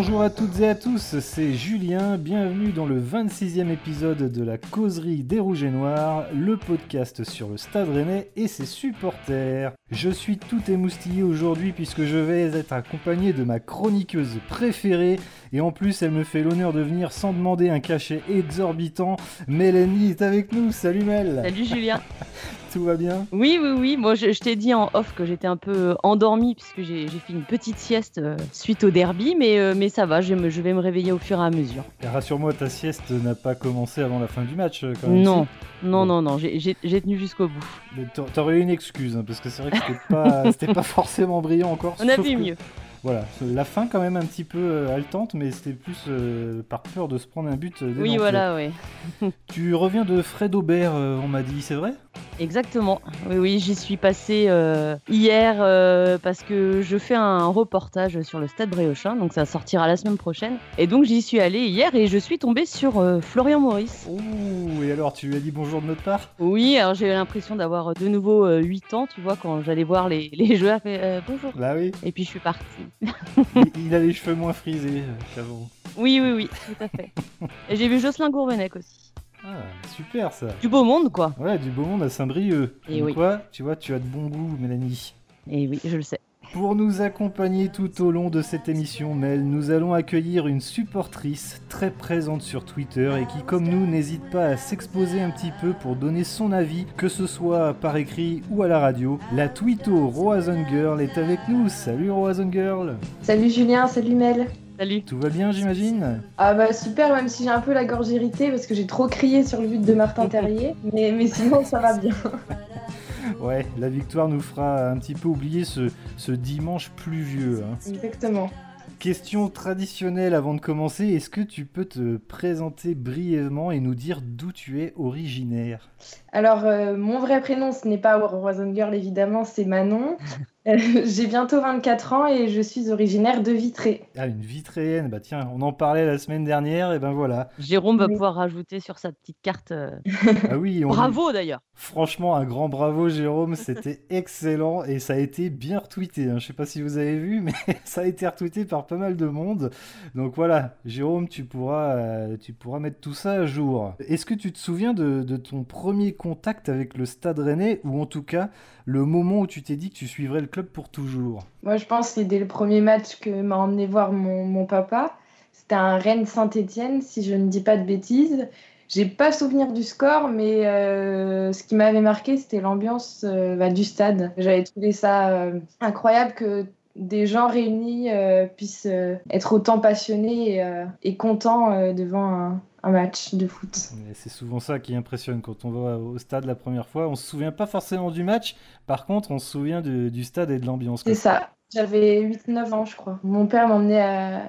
Bonjour à toutes et à tous, c'est Julien, bienvenue dans le 26e épisode de la causerie des Rouges et Noirs, le podcast sur le Stade Rennais et ses supporters. Je suis tout émoustillé aujourd'hui puisque je vais être accompagné de ma chroniqueuse préférée et en plus elle me fait l'honneur de venir sans demander un cachet exorbitant. Mélanie est avec nous, salut Mel Salut Julien Tout va bien? Oui, oui, oui. Moi, je, t'ai dit en off que j'étais un peu endormie puisque j'ai fait une petite sieste euh, suite au derby, mais, euh, mais ça va, je, je, vais me réveiller au fur et à mesure. Rassure-moi, ta sieste n'a pas commencé avant la fin du match euh, quand même Non, non, non, non, j'ai tenu jusqu'au bout. T'aurais eu une excuse, hein, parce que c'est vrai que c'était pas, pas forcément brillant encore. On a vu mieux. Voilà, la fin quand même un petit peu euh, haletante, mais c'était plus euh, par peur de se prendre un but. Euh, oui, voilà, oui. tu reviens de Fred Aubert, on m'a dit, c'est vrai? Exactement. Oui, oui, j'y suis passé hier parce que je fais un reportage sur le Stade Bréochin, donc ça sortira la semaine prochaine. Et donc j'y suis allé hier et je suis tombé sur Florian Maurice. Ouh, et alors tu lui as dit bonjour de notre part? Oui, alors j'ai eu l'impression d'avoir de nouveau 8 ans, tu vois, quand j'allais voir les, les joueurs, fait, bonjour. Bah oui. Et puis je suis parti il, a les cheveux moins frisés euh, qu'avant. Oui, oui, oui, tout à fait. Et j'ai vu Jocelyn Gourvenec aussi. Ah, super ça. Du beau monde, quoi. Ouais, du beau monde à Saint-Brieuc. Et oui. quoi, tu vois, tu as de bon goût, Mélanie. Et oui, je le sais. Pour nous accompagner tout au long de cette émission, Mel, nous allons accueillir une supportrice très présente sur Twitter et qui, comme nous, n'hésite pas à s'exposer un petit peu pour donner son avis, que ce soit par écrit ou à la radio. La Twito Roazen Girl est avec nous. Salut Roazen Girl. Salut Julien, salut Mel. Salut. Tout va bien, j'imagine Ah bah super, même si j'ai un peu la gorge irritée parce que j'ai trop crié sur le but de Martin Terrier, mais, mais sinon ça va bien. Ouais, la victoire nous fera un petit peu oublier ce, dimanche pluvieux. Hein. Exactement. Question traditionnelle avant de commencer, est-ce que tu peux te présenter brièvement et nous dire d'où tu es originaire? Alors, euh, mon vrai prénom, ce n'est pas Roison Girl évidemment, c'est Manon. J'ai bientôt 24 ans et je suis originaire de Vitré. Ah, une Vitréenne, bah tiens, on en parlait la semaine dernière, et ben voilà. Jérôme va pouvoir rajouter sur sa petite carte. Euh, ah oui, bravo d'ailleurs. Franchement, un grand bravo Jérôme, c'était excellent et ça a été bien retweeté. Hein. Je sais pas si vous avez vu, mais ça a été retweeté par pas mal de monde. Donc voilà, Jérôme, tu pourras, euh, tu pourras mettre tout ça à jour. Est-ce que tu te souviens de, de ton premier contact avec le Stade Rennais, ou en tout cas le moment où tu t'es dit que tu suivrais le club pour toujours Moi, je pense que dès le premier match que m'a emmené voir mon, papa. C'était un Rennes Saint-Étienne, si je ne dis pas de bêtises. J'ai pas souvenir du score, mais euh, ce qui m'avait marqué, c'était l'ambiance euh, bah, du stade. J'avais trouvé ça euh, incroyable que des gens réunis puissent être autant passionnés et, contents devant un, un match de foot. C'est souvent ça qui impressionne quand on va au stade la première fois. On se souvient pas forcément du match, par contre on se souvient du stade et de l'ambiance. C'est ça. J'avais 8-9 ans, je crois. Mon père m'emmenait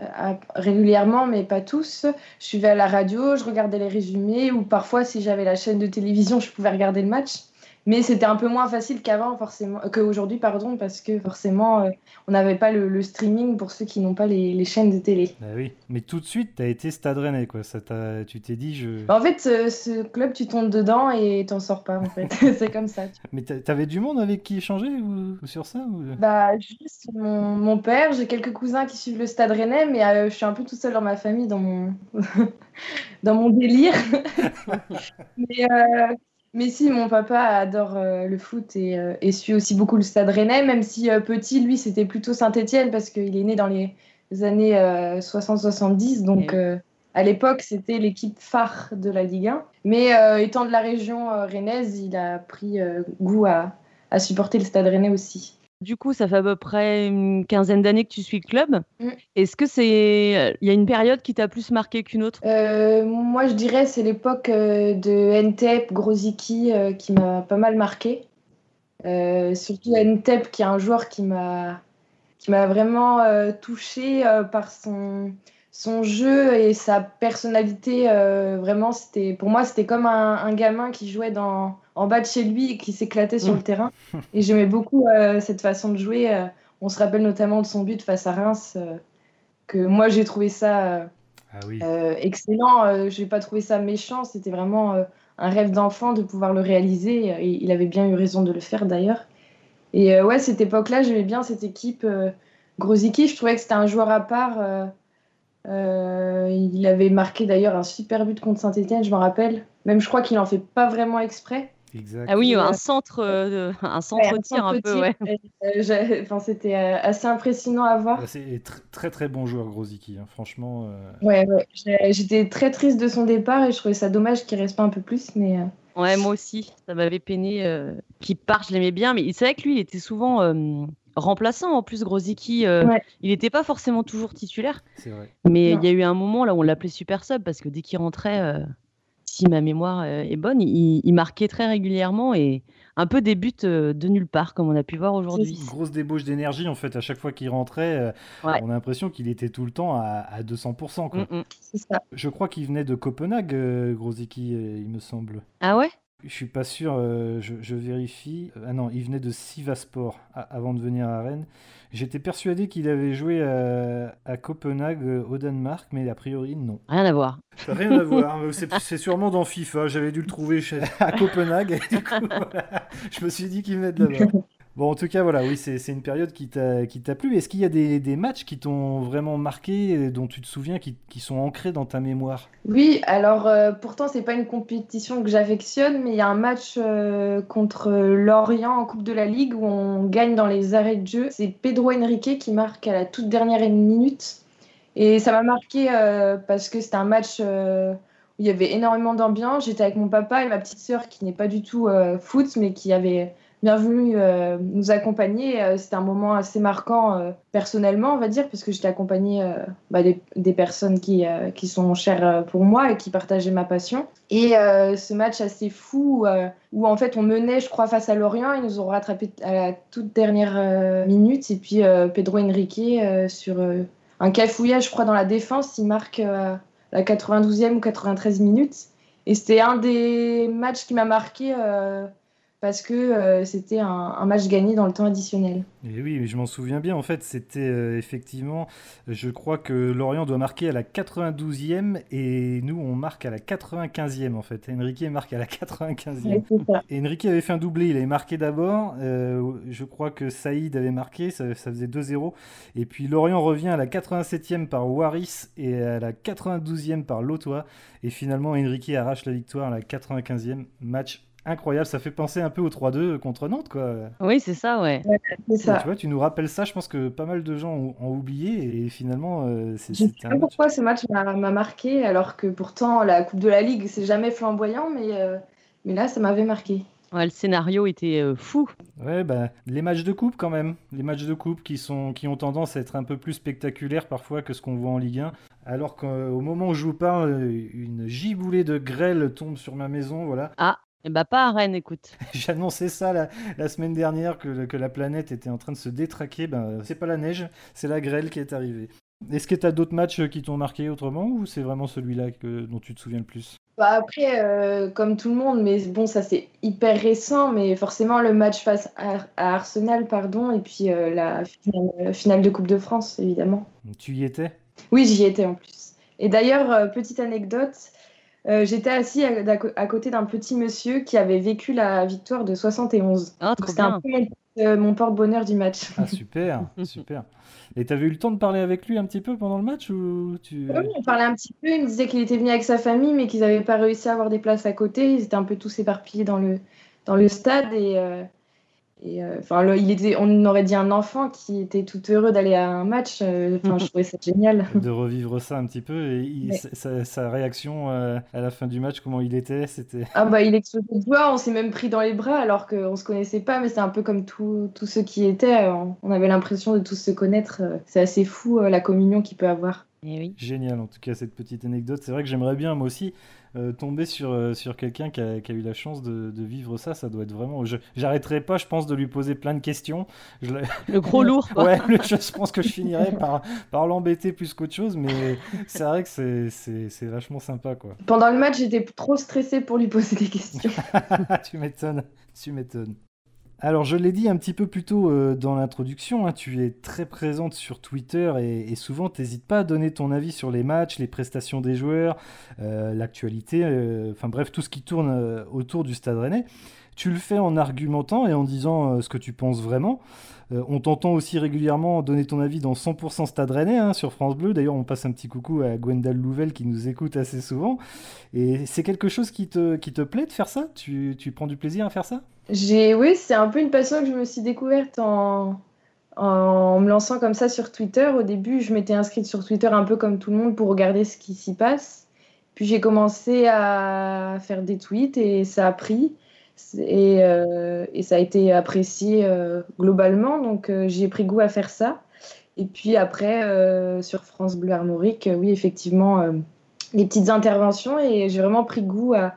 régulièrement, mais pas tous. Je suivais à la radio, je regardais les résumés, ou parfois, si j'avais la chaîne de télévision, je pouvais regarder le match. Mais c'était un peu moins facile qu'avant, forcément, euh, qu'aujourd'hui, pardon, parce que forcément, euh, on n'avait pas le, streaming pour ceux qui n'ont pas les, chaînes de télé. Bah oui, mais tout de suite, tu as été Stade Rennais, quoi. Ça tu t'es dit, je. Bah, en fait, ce, club, tu tombes dedans et t'en sors pas, en fait. c'est comme ça. Mais t'avais du monde avec qui échanger ou, sur ça Bah, juste mon, père, j'ai quelques cousins qui suivent le Stade Rennais, mais euh, je suis un peu tout seul dans ma famille, dans mon, dans mon délire. mais mais si, mon papa adore euh, le foot euh, et, suit aussi beaucoup le Stade Rennais, même si euh, petit, lui, c'était plutôt Saint-Étienne parce qu'il est né dans les années 60-70. Donc, eh à l'époque, c'était l'équipe phare de la Ligue 1. Mais étant de la région rennaise, il a pris goût à, à supporter le Stade Rennais aussi. Du coup, ça fait à peu près une quinzaine d'années que tu suis le club. Mm. Est-ce que c'est, il y a une période qui t'a plus marqué qu'une autre? Euh, Moi, je dirais c'est l'époque euh, de Ntep, Groziki euh, qui m'a pas mal marqué. surtout Ntep, qui est un joueur qui m'a qui m'a vraiment touché par son son jeu et sa personnalité. vraiment, c'était pour moi c'était comme un gamin qui jouait dans en bas de chez lui et qui s'éclatait sur le mm. terrain. Et j'aimais beaucoup euh, cette façon de jouer. Euh, on se rappelle notamment de son but face à Reims, euh, que moi j'ai trouvé ça ah excellent. je n'ai pas trouvé ça méchant. C'était vraiment un rêve d'enfant de pouvoir le réaliser. Et il avait bien eu raison de le faire d'ailleurs. Et ouais, cette époque-là, j'aimais bien cette équipe. Grosicki, je trouvais que c'était un joueur à part il avait marqué d'ailleurs un super but contre Saint-Etienne, je me rappelle. Même je crois qu'il en fait pas vraiment exprès. Ah oui, un centre, euh, un centre tir un, peu, ouais. Euh, enfin, c'était euh, assez impressionnant à voir. C'est très très bon joueur, Grosicki, hein, franchement. Ouais, j'étais très triste de son départ et je trouvais ça dommage qu'il reste pas un peu plus, mais. Ouais, moi aussi, ça m'avait peiné qu'il parte, je l'aimais bien, mais c'est vrai que lui, il était souvent remplaçant en plus, Grosicki. Il n'était pas forcément toujours titulaire. Vrai. Mais il y a eu un moment là où on l'appelait super sub parce que dès qu'il rentrait si ma mémoire euh, est bonne, il, marquait très régulièrement et un peu des buts euh, de nulle part, comme on a pu voir aujourd'hui. Une grosse débauche d'énergie, en fait, à chaque fois qu'il rentrait, euh, on a l'impression qu'il était tout le temps à, 200%. Quoi. Mm, mm. Ça. Je crois qu'il venait de Copenhague, Grosicki, il me semble. Ah ouais? Je suis pas sûr, euh, je, vérifie. Ah non, il venait de Sivaspor avant de venir à Rennes. J'étais persuadé qu'il avait joué à, Copenhague euh, au Danemark, mais a priori non. Rien à voir. Rien à voir. C'est sûrement dans FIFA. J'avais dû le trouver à Copenhague. Et du coup, je me suis dit qu'il venait de là-bas. Bon, en tout cas, voilà, oui, c'est une période qui t'a plu. Est-ce qu'il y a des, matchs qui t'ont vraiment marqué, dont tu te souviens, qui, sont ancrés dans ta mémoire? Oui, alors euh, pourtant, c'est pas une compétition que j'affectionne, mais il y a un match euh, contre Lorient en Coupe de la Ligue où on gagne dans les arrêts de jeu. C'est Pedro Henrique qui marque à la toute dernière minute. Et ça m'a marqué euh, parce que c'était un match où il y avait énormément d'ambiance. J'étais avec mon papa et ma petite sœur qui n'est pas du tout foot, mais qui avait bienvenue euh, nous accompagner. Euh, c'était un moment assez marquant euh, personnellement, on va dire, parce que j'étais accompagnée bah, des, personnes qui, qui sont chères pour moi et qui partageaient ma passion. Et ce match assez fou où en fait on menait, je crois, face à Lorient, ils nous ont rattrapé à la toute dernière minute. Et puis Pedro Henrique sur un cafouillage, je crois, dans la défense, il marque la 92e ou 93 minutes. Et c'était un des matchs qui m'a marqué parce que euh, c'était un, match gagné dans le temps additionnel. Et oui, je m'en souviens bien. En fait, c'était euh, effectivement, je crois que Lorient doit marquer à la 92e et nous, on marque à la 95e en fait. Enrique marque à la 95e. et Enrique avait fait un doublé. Il avait marqué d'abord. Euh, je crois que Saïd avait marqué. Ça, faisait 2-0. Et puis Lorient revient à la 87e par Waris et à la 92e par Lotois. Et finalement, Enrique arrache la victoire à la 95e. Match incroyable. Ça fait penser un peu au 3-2 contre Nantes, quoi. Oui, c'est ça, ouais. ça. Tu vois, tu nous rappelles ça. Je pense que pas mal de gens ont, oublié et finalement, euh, c'est. Je sais pas pourquoi ce match m'a marqué, alors que pourtant la Coupe de la Ligue, c'est jamais flamboyant, mais, euh, mais là, ça m'avait marqué. Ouais, le scénario était euh, fou. Ouais, bah, les matchs de coupe quand même. Les matchs de coupe qui, sont, qui ont tendance à être un peu plus spectaculaires parfois que ce qu'on voit en Ligue 1. Alors qu'au moment où je vous parle, une giboulée de grêle tombe sur ma maison. Voilà. Ah, eh bah pas à Rennes, écoute. J'ai annoncé ça la, semaine dernière que, que, la planète était en train de se détraquer. Ben, c'est pas la neige, c'est la grêle qui est arrivée. Est-ce que tu as d'autres matchs qui t'ont marqué autrement ou c'est vraiment celui-là que, dont tu te souviens le plus? Bah Après, euh, comme tout le monde, mais bon, ça c'est hyper récent, mais forcément le match face à, Arsenal, pardon, et puis euh, la finale, finale, de Coupe de France, évidemment. Tu y étais? Oui, j'y étais en plus. Et d'ailleurs, euh, petite anecdote, euh, j'étais assis à, côté d'un petit monsieur qui avait vécu la victoire de 71. Ah, C'était un peu euh, mon porte-bonheur du match. Ah, super, super. Et tu avais eu le temps de parler avec lui un petit peu pendant le match ou tu... Oui, on parlait un petit peu. Il me disait qu'il était venu avec sa famille, mais qu'ils n'avaient pas réussi à avoir des places à côté. Ils étaient un peu tous éparpillés dans le, dans le stade. Et, euh, et euh, enfin, il était, on aurait dit un enfant qui était tout heureux d'aller à un match. Euh, enfin, je trouvais ça génial. De revivre ça un petit peu et sa, réaction euh, à la fin du match, comment il était, c'était. Ah bah il explosait de joie. On s'est même pris dans les bras alors qu'on se connaissait pas, mais c'est un peu comme tous ceux qui étaient. On avait l'impression de tous se connaître. C'est assez fou la communion qu'il peut avoir. Eh Génial en tout cas cette petite anecdote. C'est vrai que j'aimerais bien moi aussi euh, tomber sur, euh, sur quelqu'un qui a, eu la chance de, vivre ça. Ça doit être vraiment. J'arrêterai pas, je pense, de lui poser plein de questions. Le gros lourd. ouais, je pense que je finirai par, par l'embêter plus qu'autre chose, mais c'est vrai que c'est vachement sympa quoi. Pendant le match, j'étais trop stressé pour lui poser des questions. tu m'étonnes, tu m'étonnes. Alors, je l'ai dit un petit peu plus tôt euh, dans l'introduction, hein, tu es très présente sur Twitter et, souvent, tu n'hésites pas à donner ton avis sur les matchs, les prestations des joueurs, euh, l'actualité, euh, enfin bref, tout ce qui tourne autour du Stade Rennais. tu le fais en argumentant et en disant ce que tu penses vraiment. On t'entend aussi régulièrement donner ton avis dans 100% Stade Rennais hein, sur France Bleu. D'ailleurs, on passe un petit coucou à Gwendal Louvel qui nous écoute assez souvent. Et c'est quelque chose qui te, qui te plaît de faire ça? Tu, tu prends du plaisir à faire ça? Oui, c'est un peu une passion que je me suis découverte en, en me lançant comme ça sur Twitter. Au début, je m'étais inscrite sur Twitter un peu comme tout le monde pour regarder ce qui s'y passe. Puis j'ai commencé à faire des tweets et ça a pris. Et, euh, et ça a été apprécié euh, globalement, donc euh, j'ai pris goût à faire ça. Et puis après, sur France Bleu Armorique, oui, effectivement, les petites interventions et j'ai vraiment pris goût à,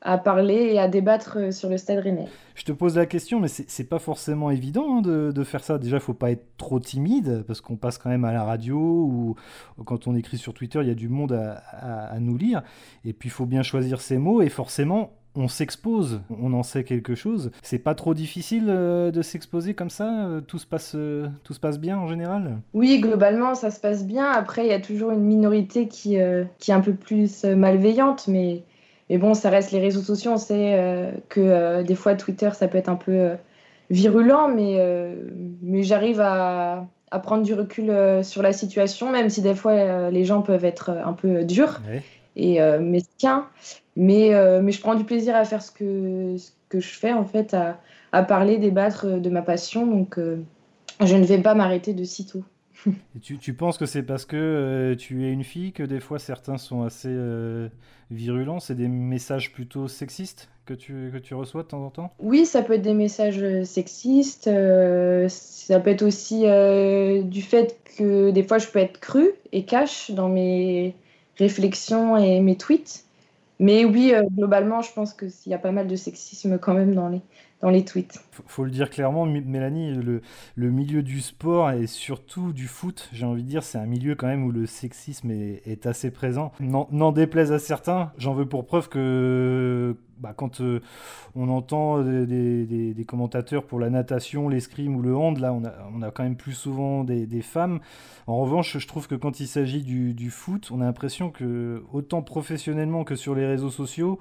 à parler et à débattre sur le stade rennais. Je te pose la question, mais c'est pas forcément évident hein, de, faire ça. Déjà, il faut pas être trop timide, parce qu'on passe quand même à la radio, ou quand on écrit sur Twitter, il y a du monde à, nous lire. Et puis, il faut bien choisir ses mots, et forcément, on s'expose, on en sait quelque chose. C'est pas trop difficile euh, de s'exposer comme ça tout se, passe, euh, tout se passe bien en général Oui, globalement, ça se passe bien. Après, il y a toujours une minorité qui, qui est un peu plus malveillante, mais mais bon, ça reste les réseaux sociaux. On sait euh, que euh, des fois, Twitter, ça peut être un peu euh, virulent, mais, mais j'arrive à, à, prendre du recul sur la situation, même si des fois, les gens peuvent être un peu durs et mesquins. Mais, mais je prends du plaisir à faire ce que, ce que je fais, en fait, à, à parler, débattre de ma passion. Donc, je ne vais pas m'arrêter de sitôt. Et tu, tu, penses que c'est parce que euh, tu es une fille que des fois certains sont assez euh, virulents? C'est des messages plutôt sexistes que tu, que tu reçois de temps en temps? Oui, ça peut être des messages euh, sexistes. ça peut être aussi du fait que des fois je peux être crue et cache dans mes réflexions et mes tweets. Mais oui, globalement, je pense qu'il y a pas mal de sexisme quand même dans les, dans les tweets. Faut, le dire clairement, Mélanie, le, milieu du sport et surtout du foot, j'ai envie de dire, c'est un milieu quand même où le sexisme est, assez présent. N'en déplaise à certains, j'en veux pour preuve que bah, quand euh, on entend des, commentateurs pour la natation, l'escrime ou le hand, là on a, quand même plus souvent des, femmes. En revanche, je trouve que quand il s'agit du foot, on a l'impression que autant professionnellement que sur les réseaux sociaux,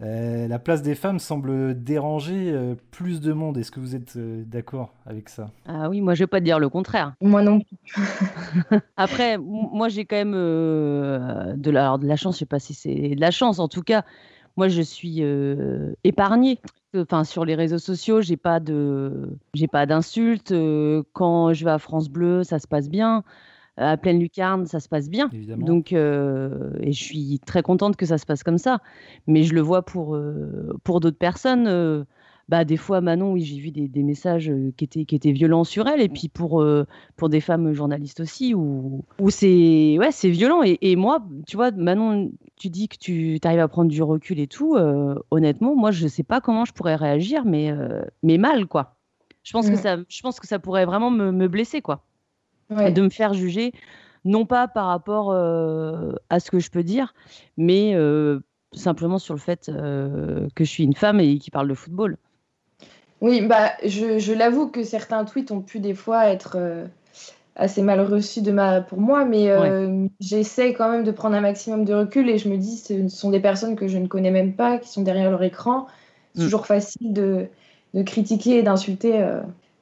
euh, la place des femmes semble déranger euh, plus de monde. Est-ce que vous êtes euh, d'accord avec ça? Ah oui, moi je vais pas te dire le contraire. Moi non plus. Après, moi j'ai quand même de, la, de la chance, je sais pas si c'est de la chance, en tout cas, moi je suis épargnée. Enfin, sur les réseaux sociaux, j'ai pas de, j'ai pas d'insultes. Quand je vais à France Bleu, ça se passe bien à pleine lucarne, ça se passe bien. Donc, euh, et je suis très contente que ça se passe comme ça. Mais je le vois pour, euh, pour d'autres personnes. Euh, bah, des fois, Manon, oui, j'ai vu des, des, messages qui étaient, qui étaient violents sur elle. Et puis pour, pour des femmes journalistes aussi, où, où c'est ouais, violent. Et, et, moi, tu vois, Manon, tu dis que tu arrives à prendre du recul et tout. honnêtement, moi, je ne sais pas comment je pourrais réagir, mais, mais mal, quoi. Je pense, que mmh. ça, je pense que ça pourrait vraiment me, me blesser, quoi de me faire juger, non pas par rapport euh, à ce que je peux dire, mais euh, simplement sur le fait euh, que je suis une femme et qui parle de football. Oui, bah, je, je l'avoue que certains tweets ont pu des fois être assez mal reçus de ma, pour moi, mais j'essaie quand même de prendre un maximum de recul et je me dis ce sont des personnes que je ne connais même pas, qui sont derrière leur écran. C'est mm. toujours facile de, de critiquer et d'insulter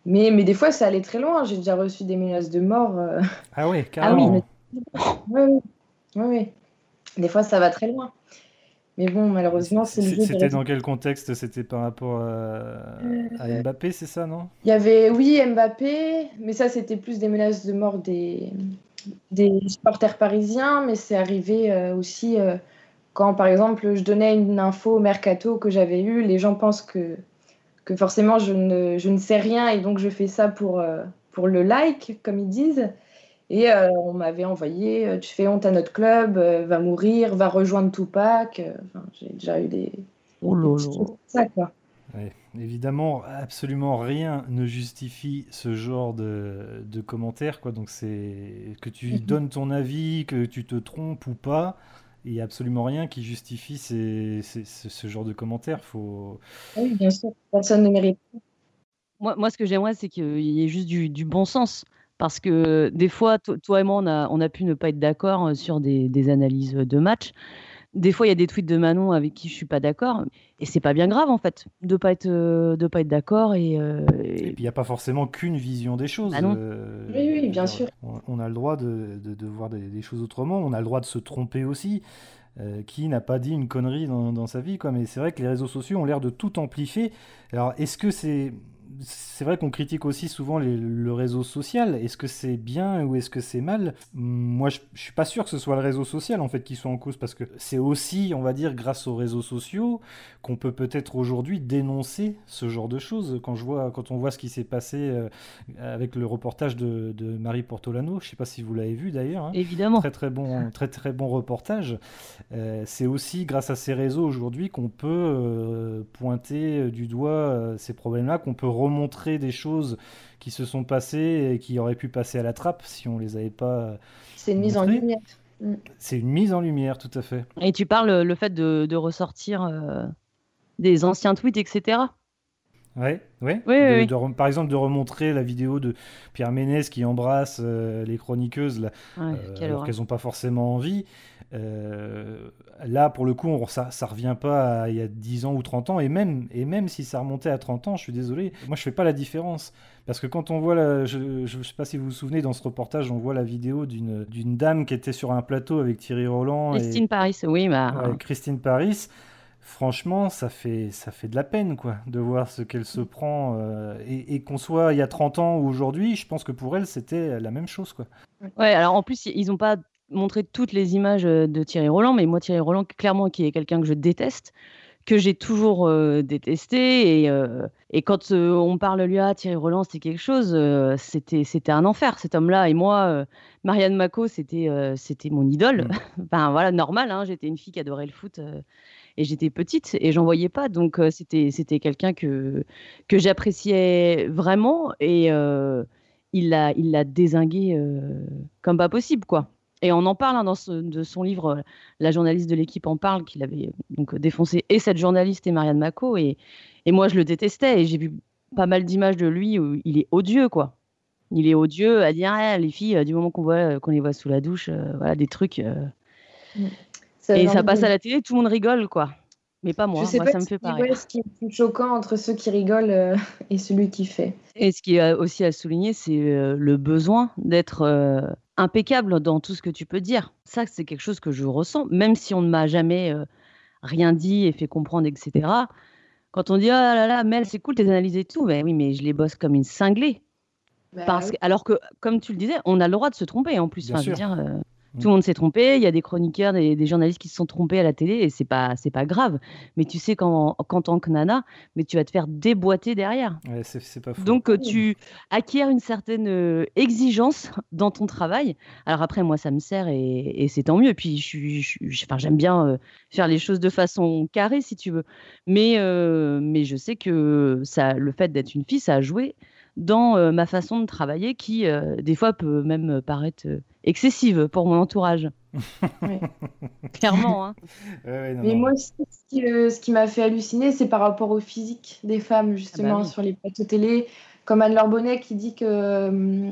mais, mais des fois, ça allait très loin. J'ai déjà reçu des menaces de mort. Euh. Ah oui, carrément. Ah oui, oui, oui, Des fois, ça va très loin. Mais bon, malheureusement, c'est C'était dans quel contexte? C'était par rapport à, à euh, Mbappé, c'est ça, non? Il y avait, oui, Mbappé, mais ça, c'était plus des menaces de mort des, des supporters parisiens, mais c'est arrivé euh, aussi quand, par exemple, je donnais une info au mercato que j'avais eue, les gens pensent que que forcément je ne, je ne, sais rien et donc je fais ça pour, euh, pour le like, comme ils disent. Et euh, on m'avait envoyé euh, Tu fais honte à notre club, va mourir, va rejoindre Tupac. Enfin, J'ai déjà eu des. Oh là Ça, quoi. évidemment, absolument rien ne justifie ce genre de, de commentaires. Quoi. Donc, c'est que tu donnes ton avis, que tu te trompes ou pas il n'y a absolument rien qui justifie ce genre de commentaires. Faut... Oui, bien sûr, personne ne mérite. Moi, moi ce que j'aimerais, c'est qu'il y ait juste du, bon sens. Parce que des fois, toi et moi, on a, on a pu ne pas être d'accord euh, sur des, analyses de match. Des fois, il y a des tweets de Manon avec qui je suis pas d'accord, et c'est pas bien grave en fait de pas être de pas être d'accord et. et... puis il n'y a pas forcément qu'une vision des choses. Ah oui, oui, bien sûr. On, a le droit de, de, voir des, choses autrement. On a le droit de se tromper aussi. qui n'a pas dit une connerie dans, dans sa vie quoi. Mais c'est vrai que les réseaux sociaux ont l'air de tout amplifier. Alors est-ce que c'est c'est vrai qu'on critique aussi souvent le réseau social. Est-ce que c'est bien ou est-ce que c'est mal? Moi, je, ne suis pas sûr que ce soit le réseau social en fait qui soit en cause parce que c'est aussi, on va dire, grâce aux réseaux sociaux qu'on peut peut-être aujourd'hui dénoncer ce genre de choses. Quand je vois, quand on voit ce qui s'est passé euh, avec le reportage de, Marie Portolano, je sais pas si vous l'avez vu d'ailleurs. Hein. Évidemment. Très très bon, très très bon reportage. Euh, c'est aussi grâce à ces réseaux aujourd'hui qu'on peut euh, pointer du doigt ces problèmes-là, qu'on peut remontrer des choses qui se sont passées et qui auraient pu passer à la trappe si on les avait pas. C'est une mise en lumière. Mm. C'est une mise en lumière, tout à fait. Et tu parles le fait de, ressortir euh, des anciens tweets, etc. Ouais, ouais. Oui, par exemple, de remontrer la vidéo de Pierre Ménès qui embrasse euh, les chroniqueuses là, euh, alors qu'elles n'ont pas forcément envie. Euh, là, pour le coup, ça, ça revient pas à il y a 10 ans ou 30 ans. Et même, et même si ça remontait à 30 ans, je suis désolé, moi je fais pas la différence. Parce que quand on voit, la, je ne sais pas si vous vous souvenez, dans ce reportage, on voit la vidéo d'une dame qui était sur un plateau avec Thierry Roland. Christine Paris, oui. Bah... Christine Paris franchement, ça fait, ça fait de la peine, quoi, de voir ce qu'elle se prend. Euh, et, qu'on soit il y a 30 ans ou aujourd'hui, je pense que pour elle, c'était la même chose, quoi. Ouais, alors en plus, ils n'ont pas montré toutes les images euh, de Thierry Roland, mais moi, Thierry Roland, clairement, qui est quelqu'un que je déteste, que j'ai toujours euh, détesté. Et, et quand on parle lui à ah, Thierry Roland, c'était quelque chose, c'était, c'était un enfer, cet homme-là. Et moi, Marianne Mako, c'était, c'était mon idole. Enfin, voilà, normal, hein, j'étais une fille qui adorait le foot et j'étais petite et j'en voyais pas. Donc c'était c'était quelqu'un que que j'appréciais vraiment et il l'a il l'a désingué comme pas possible quoi. Et on en parle hein, dans de son livre, la journaliste de l'équipe en parle, qu'il avait donc défoncé et cette journaliste et Marianne Mako. Et, et moi, je le détestais. Et j'ai vu pas mal d'images de lui où il est odieux, quoi. Il est odieux à dire ah, les filles, du moment qu'on voit qu'on les voit sous la douche, voilà des trucs. Mmh et ça passe à la télé, tout le monde rigole, quoi. Mais pas moi, moi ça me fait pareil. ce qui est plus choquant entre ceux qui rigolent euh, et celui qui fait. Et ce qui est aussi à souligner, c'est euh, le besoin d'être euh, impeccable dans tout ce que tu peux dire. Ça, c'est quelque chose que je ressens, même si on ne m'a jamais rien dit et fait comprendre, etc. Quand on dit oh là là, Mel, c'est cool tes analyses et tout, mais oui, mais je les bosse comme une cinglée. Bah Parce que, alors que, comme tu le disais, on a le droit de se tromper en plus. Bien sûr. dire, tout le monde s'est trompé. Il y a des chroniqueurs, des, journalistes qui se sont trompés à la télé et c'est pas c'est pas grave. Mais tu sais qu'en tant que nana, mais tu vas te faire déboîter derrière. Ouais, c'est pas fou. Donc euh, tu acquiers une certaine euh, exigence dans ton travail. Alors après moi ça me sert et, c'est tant mieux. Et puis je, enfin, j'aime bien euh, faire les choses de façon carrée si tu veux. Mais mais je sais que ça le fait d'être une fille ça a joué dans ma façon de travailler qui des fois peut même paraître excessive pour mon entourage. Clairement. Hein. Mais moi aussi, ce qui, m'a fait halluciner, c'est par rapport au physique des femmes, ah justement, bah sur les plateaux télé. Comme Anne-Laure Bonnet qui dit que. Euh,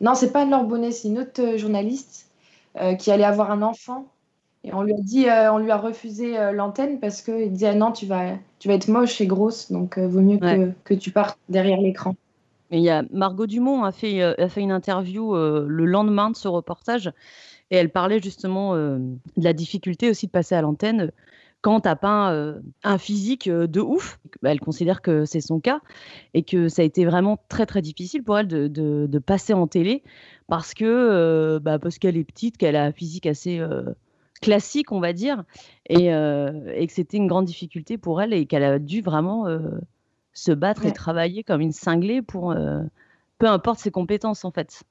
non, c'est pas Anne-Laure Bonnet, c'est une autre euh, journaliste euh, qui allait avoir un enfant. Et on lui a dit, on lui a refusé l'antenne parce qu'il disait ah non, tu vas, tu vas être moche et grosse, donc vaut mieux que, que tu partes derrière l'écran. Margot Dumont a fait, euh, a fait une interview euh, le lendemain de ce reportage et elle parlait justement euh, de la difficulté aussi de passer à l'antenne quand tu n'as pas un physique de ouf. Bah, elle considère que c'est son cas et que ça a été vraiment très très difficile pour elle de, de, passer en télé parce que bah, qu'elle est petite, qu'elle a un physique assez classique, on va dire, et, et que c'était une grande difficulté pour elle et qu'elle a dû vraiment se battre et travailler comme une cinglée pour euh, peu importe ses compétences en fait.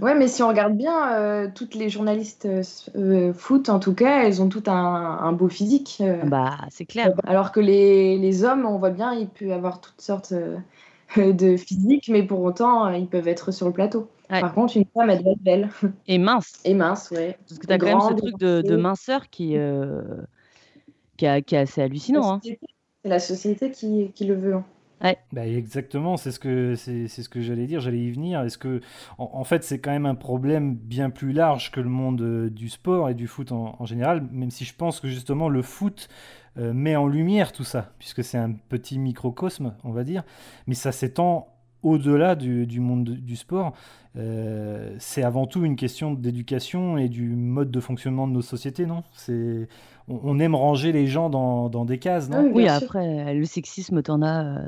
Ouais, mais si on regarde bien, euh, toutes les journalistes euh, foot, en tout cas, elles ont tout un, beau physique. bah, c'est clair. alors que les, les, hommes, on voit bien, ils peuvent avoir toutes sortes de physiques, mais pour autant, ils peuvent être sur le plateau. Par contre, une femme, elle doit être belle. Et mince. Et mince, ouais. Parce que tu as quand même ce truc de, de minceur qui, qui, qui, est assez hallucinant. Hein. C'est la société qui, qui le veut. Hein. Bah, exactement, c'est ce que c'est ce que j'allais dire, j'allais y venir. Est-ce que en, fait c'est quand même un problème bien plus large que le monde euh, du sport et du foot en, général, même si je pense que justement le foot euh, met en lumière tout ça, puisque c'est un petit microcosme, on va dire, mais ça s'étend au-delà du, monde du sport. Euh, c'est avant tout une question d'éducation et du mode de fonctionnement de nos sociétés, non? C'est on, aime ranger les gens dans, dans des cases, non? Oui, après le sexisme, t'en as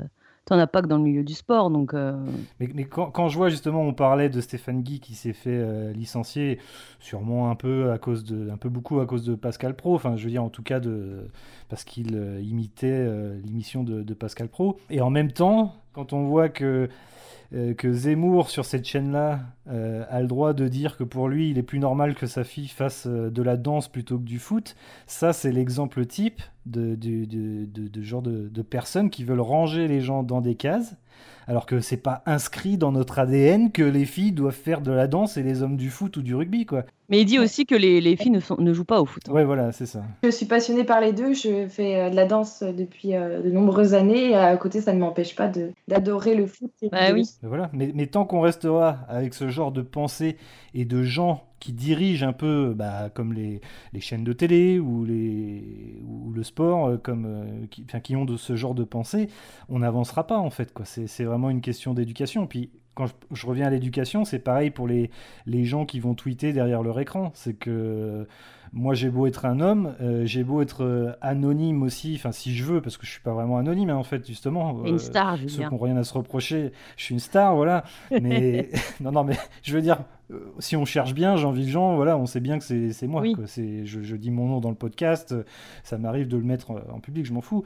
t'en as pas que dans le milieu du sport. Donc, euh. Mais, quand, quand, je vois justement, on parlait de Stéphane Guy qui s'est fait euh, licencier, sûrement un peu à cause de, un peu beaucoup à cause de Pascal Pro. Enfin, je veux dire en tout cas de parce qu'il euh, imitait l'émission de, Pascal Pro. Et en même temps, quand on voit que euh, que Zemmour, sur cette chaîne-là, euh, a le droit de dire que pour lui, il est plus normal que sa fille fasse euh, de la danse plutôt que du foot, ça, c'est l'exemple type de, de, genre de, personnes qui veulent ranger les gens dans des cases alors que c'est pas inscrit dans notre ADN que les filles doivent faire de la danse et les hommes du foot ou du rugby, quoi. Mais il dit aussi que les, les filles ne, sont, ne, jouent pas au foot. Hein. Ouais, voilà, c'est ça. Je suis passionnée par les deux. Je fais euh, de la danse depuis euh, de nombreuses années. Et à côté, ça ne m'empêche pas d'adorer le foot. bah oui. Voilà. Mais, mais tant qu'on restera avec ce genre de pensée et de gens qui dirigent un peu bah, comme les, chaînes de télé ou, les, ou le sport, euh, comme, euh, qui, qui, ont de ce genre de pensée, on n'avancera pas en fait. C'est vraiment une question d'éducation. Puis quand je, reviens à l'éducation, c'est pareil pour les, les gens qui vont tweeter derrière leur écran. C'est que moi, j'ai beau être un homme, euh, j'ai beau être euh, anonyme aussi, enfin, si je veux, parce que je suis pas vraiment anonyme, hein, en fait, justement. une star, je Ceux qui n'ont rien à se reprocher, je suis une star, voilà. Mais, non, non, mais je veux dire, si on cherche bien, Jean Valjean, voilà, on sait bien que c'est moi. Je, je, dis mon nom dans le podcast, ça m'arrive de le mettre en public, je m'en fous.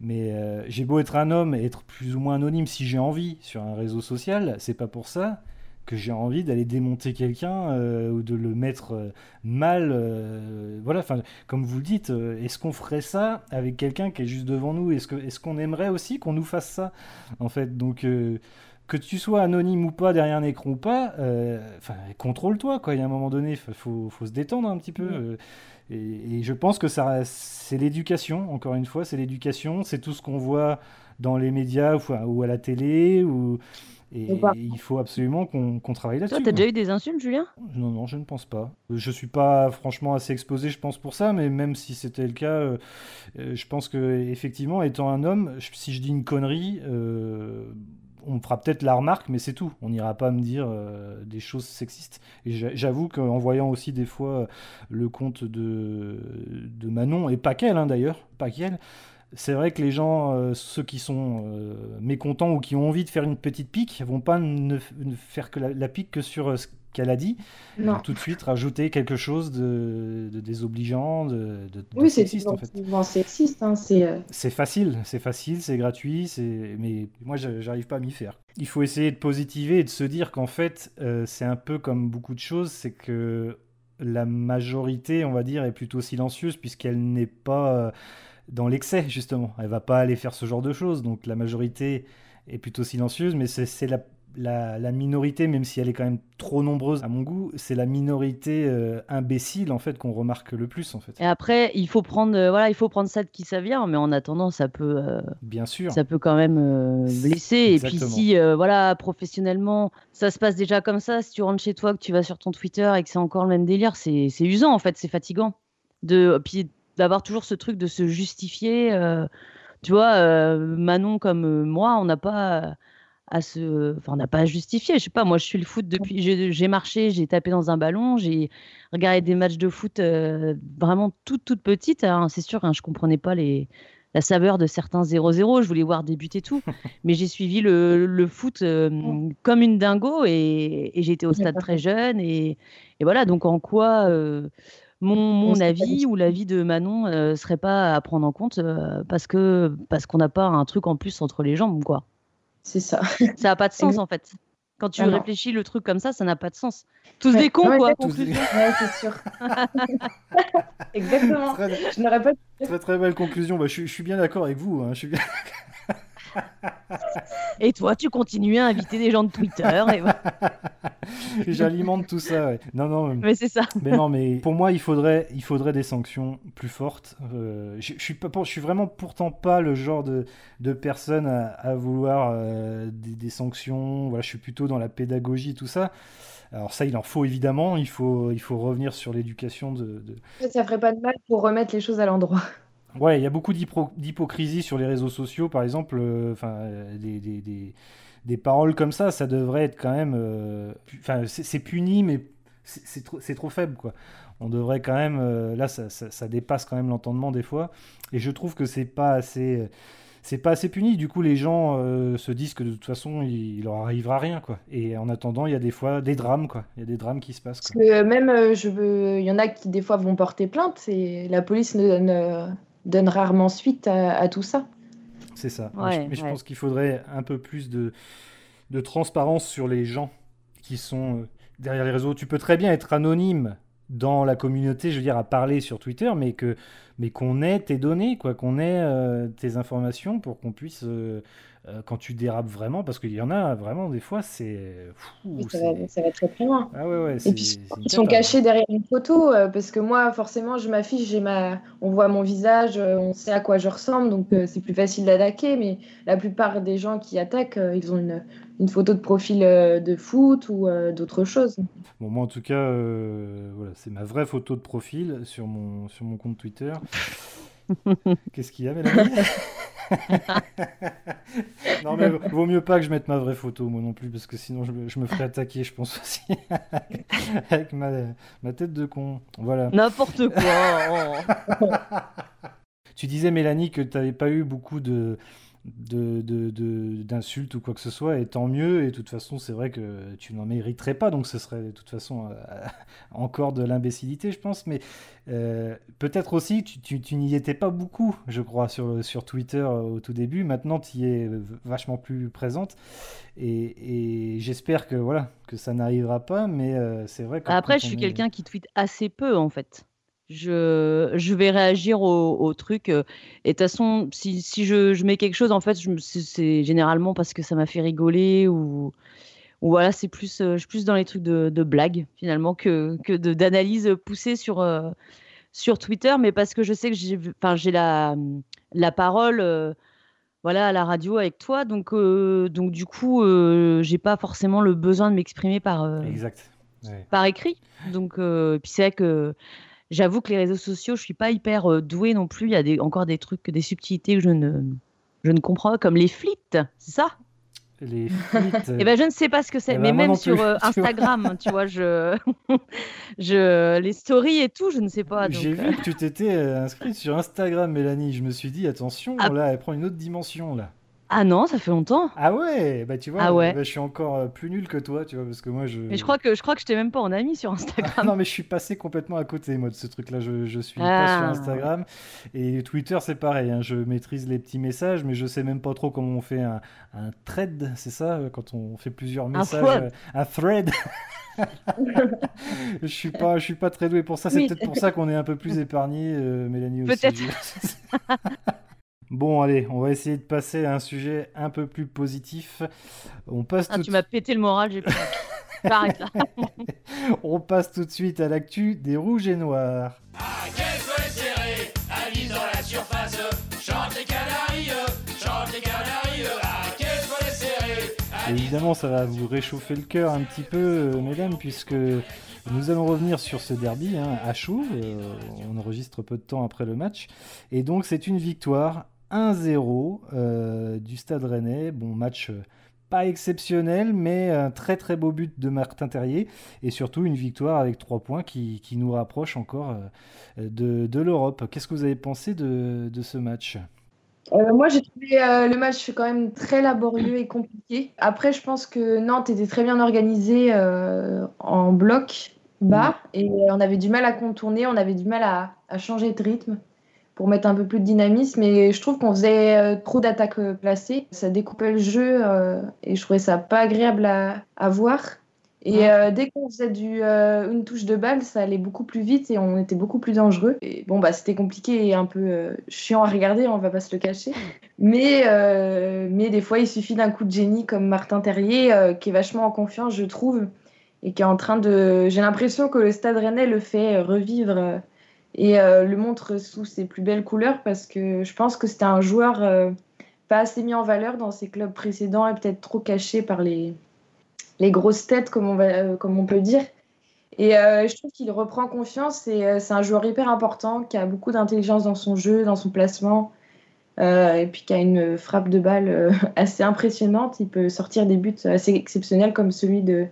Mais euh, j'ai beau être un homme et être plus ou moins anonyme si j'ai envie sur un réseau social, c'est pas pour ça que j'ai envie d'aller démonter quelqu'un euh, ou de le mettre euh, mal. voilà, enfin, comme vous le dites, est-ce qu'on ferait ça avec quelqu'un qui est juste devant nous? Est-ce qu'on est qu'on aimerait aussi qu'on nous fasse ça En fait, donc que tu sois anonyme ou pas derrière un écran ou pas, enfin, contrôle-toi quoi. Il y a un moment donné, il faut, faut, se détendre un petit peu. Et, je pense que ça, c'est l'éducation, encore une fois, c'est l'éducation, c'est tout ce qu'on voit dans les médias ou, à la télé. Ou, et, il faut absolument qu'on travaille là-dessus. Tu as déjà eu des insultes, Julien? Non, non, je ne pense pas. Je suis pas franchement assez exposé, je pense, pour ça, mais même si c'était le cas, euh, euh, je pense que effectivement, étant un homme, si je dis une connerie, euh, on fera peut-être la remarque, mais c'est tout. On n'ira pas me dire euh, des choses sexistes. Et j'avoue qu'en voyant aussi des fois le compte de, de Manon, et pas qu'elle hein, d'ailleurs, pas qu'elle, c'est vrai que les gens, euh, ceux qui sont mécontents ou qui ont envie de faire une petite pique, vont pas ne, faire que la, pique que sur ce qu'elle a dit. Non. Tout de suite rajouter quelque chose de, désobligeant, de, oui, sexiste en fait. sexiste. Hein, c'est facile, c'est facile, c'est gratuit, mais moi j'arrive pas à m'y faire. Il faut essayer de positiver et de se dire qu'en fait euh, c'est un peu comme beaucoup de choses, c'est que la majorité, on va dire, est plutôt silencieuse puisqu'elle n'est pas euh, dans l'excès justement. Elle va pas aller faire ce genre de choses, donc la majorité est plutôt silencieuse, mais c'est la la, minorité, même si elle est quand même trop nombreuse à mon goût, c'est la minorité euh, imbécile en fait qu'on remarque le plus en fait. Et après, il faut prendre, euh, voilà, il faut prendre ça de qui ça vient, mais en attendant, ça peut, euh, bien sûr, ça peut quand même blesser. Et puis si, voilà, professionnellement, ça se passe déjà comme ça, si tu rentres chez toi, que tu vas sur ton Twitter et que c'est encore le même délire, c'est usant en fait, c'est fatigant. De, puis d'avoir toujours ce truc de se justifier. tu vois, Manon comme moi, on n'a pas à se. Enfin, on n'a pas à justifier. Je sais pas, moi, je suis le foot depuis. J'ai marché, j'ai tapé dans un ballon, j'ai regardé des matchs de foot euh, vraiment toute, toute petite. C'est sûr, hein, je comprenais pas les, la saveur de certains 0-0. Je voulais voir débuter tout. Mais j'ai suivi le, le foot euh, comme une dingo et, été au stade très jeune. Et, et, voilà, donc en quoi. Euh, mon, mon avis ou l'avis de Manon ne serait pas à prendre en compte parce que parce qu'on n'a pas un truc en plus entre les jambes quoi. C'est ça. Ça n'a pas de sens en fait. Quand tu ah réfléchis le truc comme ça, ça n'a pas de sens. Tous des cons, quoi. Conclusion. Ouais, c'est sûr. Exactement. Très, je n'aurais pas. Très très belle conclusion. Bah, je, je, suis bien d'accord avec vous. Hein. Je suis bien... Et toi, tu continues à inviter des gens de Twitter. Et. J'alimente tout ça. ouais. Non, non. Mais c'est ça. Mais non, mais pour moi, il faudrait, il faudrait des sanctions plus fortes. Euh, je, je suis pas, pour- je suis vraiment pourtant pas le genre de, de personne à, à vouloir euh, des, des sanctions. Voilà, je suis plutôt dans la pédagogie, tout ça. Alors ça, il en faut évidemment. Il faut, il faut revenir sur l'éducation de, de- Ça ferait pas de mal pour remettre les choses à l'endroit. Ouais, il y a beaucoup d'hypocrisie sur les réseaux sociaux, par exemple. euh, Enfin, euh, des, des, des, paroles comme ça, ça devrait être quand même. euh, Enfin, c'est puni, mais c'est trop, trop faible, quoi. On devrait quand même. là, ça, ça, dépasse quand même l'entendement des fois. Et je trouve que c'est pas assez. C'est pas assez puni. Du coup, les gens se disent que de toute façon, il, il leur arrivera rien, quoi. Et en attendant, il y a des fois des drames, quoi. Il y a des drames qui se passent, Parce que même, je veux... il y en a qui des fois vont porter plainte et la police ne donne, donne rarement suite à, à tout ça. C'est ça. Ouais, mais je, mais je ouais. pense qu'il faudrait un peu plus de, de transparence sur les gens qui sont euh, derrière les réseaux. Tu peux très bien être anonyme dans la communauté, je veux dire, à parler sur Twitter, mais que mais qu'on ait tes données, quoi, qu'on ait euh, tes informations pour qu'on puisse, euh, euh, quand tu dérapes vraiment, parce qu'il y en a vraiment des fois, c'est ça, ça va très très loin. ah ouais ouais, Et puis ils sont cachés derrière une photo euh, parce que moi forcément je m'affiche, j'ai ma, on voit mon visage, euh, on sait à quoi je ressemble donc euh, c'est plus facile d'attaquer. Mais la plupart des gens qui attaquent, euh, ils ont une, une photo de profil euh, de foot ou euh, d'autre chose. Bon, moi en tout cas, euh, voilà, c'est ma vraie photo de profil sur mon, sur mon compte Twitter. Qu'est-ce qu'il y a, Mélanie Non, mais vaut mieux pas que je mette ma vraie photo, moi non plus, parce que sinon je, me- je me ferais attaquer, je pense aussi, avec ma, ma tête de con. Voilà. N'importe quoi. oh. Tu disais, Mélanie, que tu n'avais pas eu beaucoup de de- de- de- d'insultes ou quoi que ce soit, et tant mieux, et de toute façon, c'est vrai que tu n'en mériterais pas, donc ce serait de toute façon euh, encore de l'imbécilité, je pense, mais euh, peut-être aussi, tu, tu- tu n'y étais pas beaucoup, je crois, sur, sur Twitter euh, au tout début, maintenant tu y es vachement plus présente, et, et j'espère que, voilà, que ça n'arrivera pas, mais euh, c'est vrai que... Après, je suis est- quelqu'un qui tweet assez peu en fait. Je, je vais réagir au, au truc. euh, Et de toute façon, si, si je, je mets quelque chose, en fait, c'est généralement parce que ça m'a fait rigoler ou, ou voilà, c'est plus, euh, je suis plus dans les trucs de, de blague finalement que, que d'analyse poussée sur, euh, sur Twitter, mais parce que je sais que j'ai enfin, la, la parole euh, voilà, à la radio avec toi, donc, euh, donc du coup, euh, j'ai pas forcément le besoin de m'exprimer par, euh, Exact. Ouais. par écrit. Donc, et puis c'est vrai que j'avoue que les réseaux sociaux, je suis pas hyper euh, douée non plus. Il y a des, encore des trucs, des subtilités que je ne, je ne comprends pas, comme les flits, c'est ça? Les frites, Eh ben, je ne sais pas ce que c'est, eh mais ben, même sur euh. Instagram, tu vois, je, je, les stories et tout, je ne sais pas. J'ai euh, vu que tu t'étais inscrite sur Instagram, Mélanie. Je me suis dit, attention, Ah. là, elle prend une autre dimension, là. Ah non, ça fait longtemps. Ah ouais, bah tu vois, Ah ouais. bah, je suis encore euh, plus nul que toi, tu vois, parce que moi, je... Mais je crois que je crois que je t'ai même pas en ami sur Ah Instagram. non, mais je suis passé complètement à côté, moi, de ce truc-là. Je, je suis pas Ah. sur Instagram. Et Twitter, c'est pareil. hein. Je maîtrise les petits messages, mais je sais même pas trop comment on fait un, un thread, c'est ça, euh, quand on fait plusieurs messages. thread. euh, Un thread. je suis pas, je suis pas très doué pour ça. C'est Oui. peut-être pour ça qu'on est un peu plus épargné, euh, Mélanie aussi. Peut-être. Bon, allez, on va essayer de passer à un sujet un peu plus positif. On passe Ah, tout tu m'as pété le moral, j'ai là. on passe tout de suite à l'actu des rouges et noirs. Quelques serrés, Alice dans la surface, chante les canaries, chante les canaries, à quelques serrés, Évidemment, ça va vous réchauffer le cœur un petit peu, euh, mesdames, puisque nous allons revenir sur ce derby hein, à chaud. euh, on enregistre peu de temps après le match. Et donc, c'est une victoire 1-0 euh, du Stade Rennais. Bon, match euh, pas exceptionnel, mais un très très beau but de Martin Terrier. Et surtout, une victoire avec 3 points qui, qui nous rapproche encore euh, de, de l'Europe. Qu'est-ce que vous avez pensé de, de ce match? Moi, j'ai trouvé le match quand même très laborieux et compliqué. Après, je pense que Nantes était très bien organisé en bloc bas et on avait du mal à contourner, on avait du mal à, à changer de rythme pour mettre un peu plus de dynamisme. Et je trouve qu'on faisait euh, trop d'attaques euh, placées. Ça découpait le jeu euh, et je trouvais ça pas agréable à, à voir. Et euh, dès qu'on faisait du, euh, une touche de balle, ça allait beaucoup plus vite et on était beaucoup plus dangereux. Et bon, bah, c'était compliqué et un peu euh, chiant à regarder, on va pas se le cacher. Mais, mais des fois, il suffit d'un coup de génie comme Martin Terrier, qui est vachement en confiance, je trouve, et qui est en train de. J'ai l'impression que le Stade Rennais le fait revivre et euh, le montre sous ses plus belles couleurs parce que je pense que c'était un joueur euh, pas assez mis en valeur dans ses clubs précédents et peut-être trop caché par les les grosses têtes, comme on, va, euh, comme on peut dire. Et je trouve qu'il reprend confiance et c'est un joueur hyper important qui a beaucoup d'intelligence dans son jeu, dans son placement, et puis qui a une frappe de balle assez impressionnante. Il peut sortir des buts assez exceptionnels comme celui de,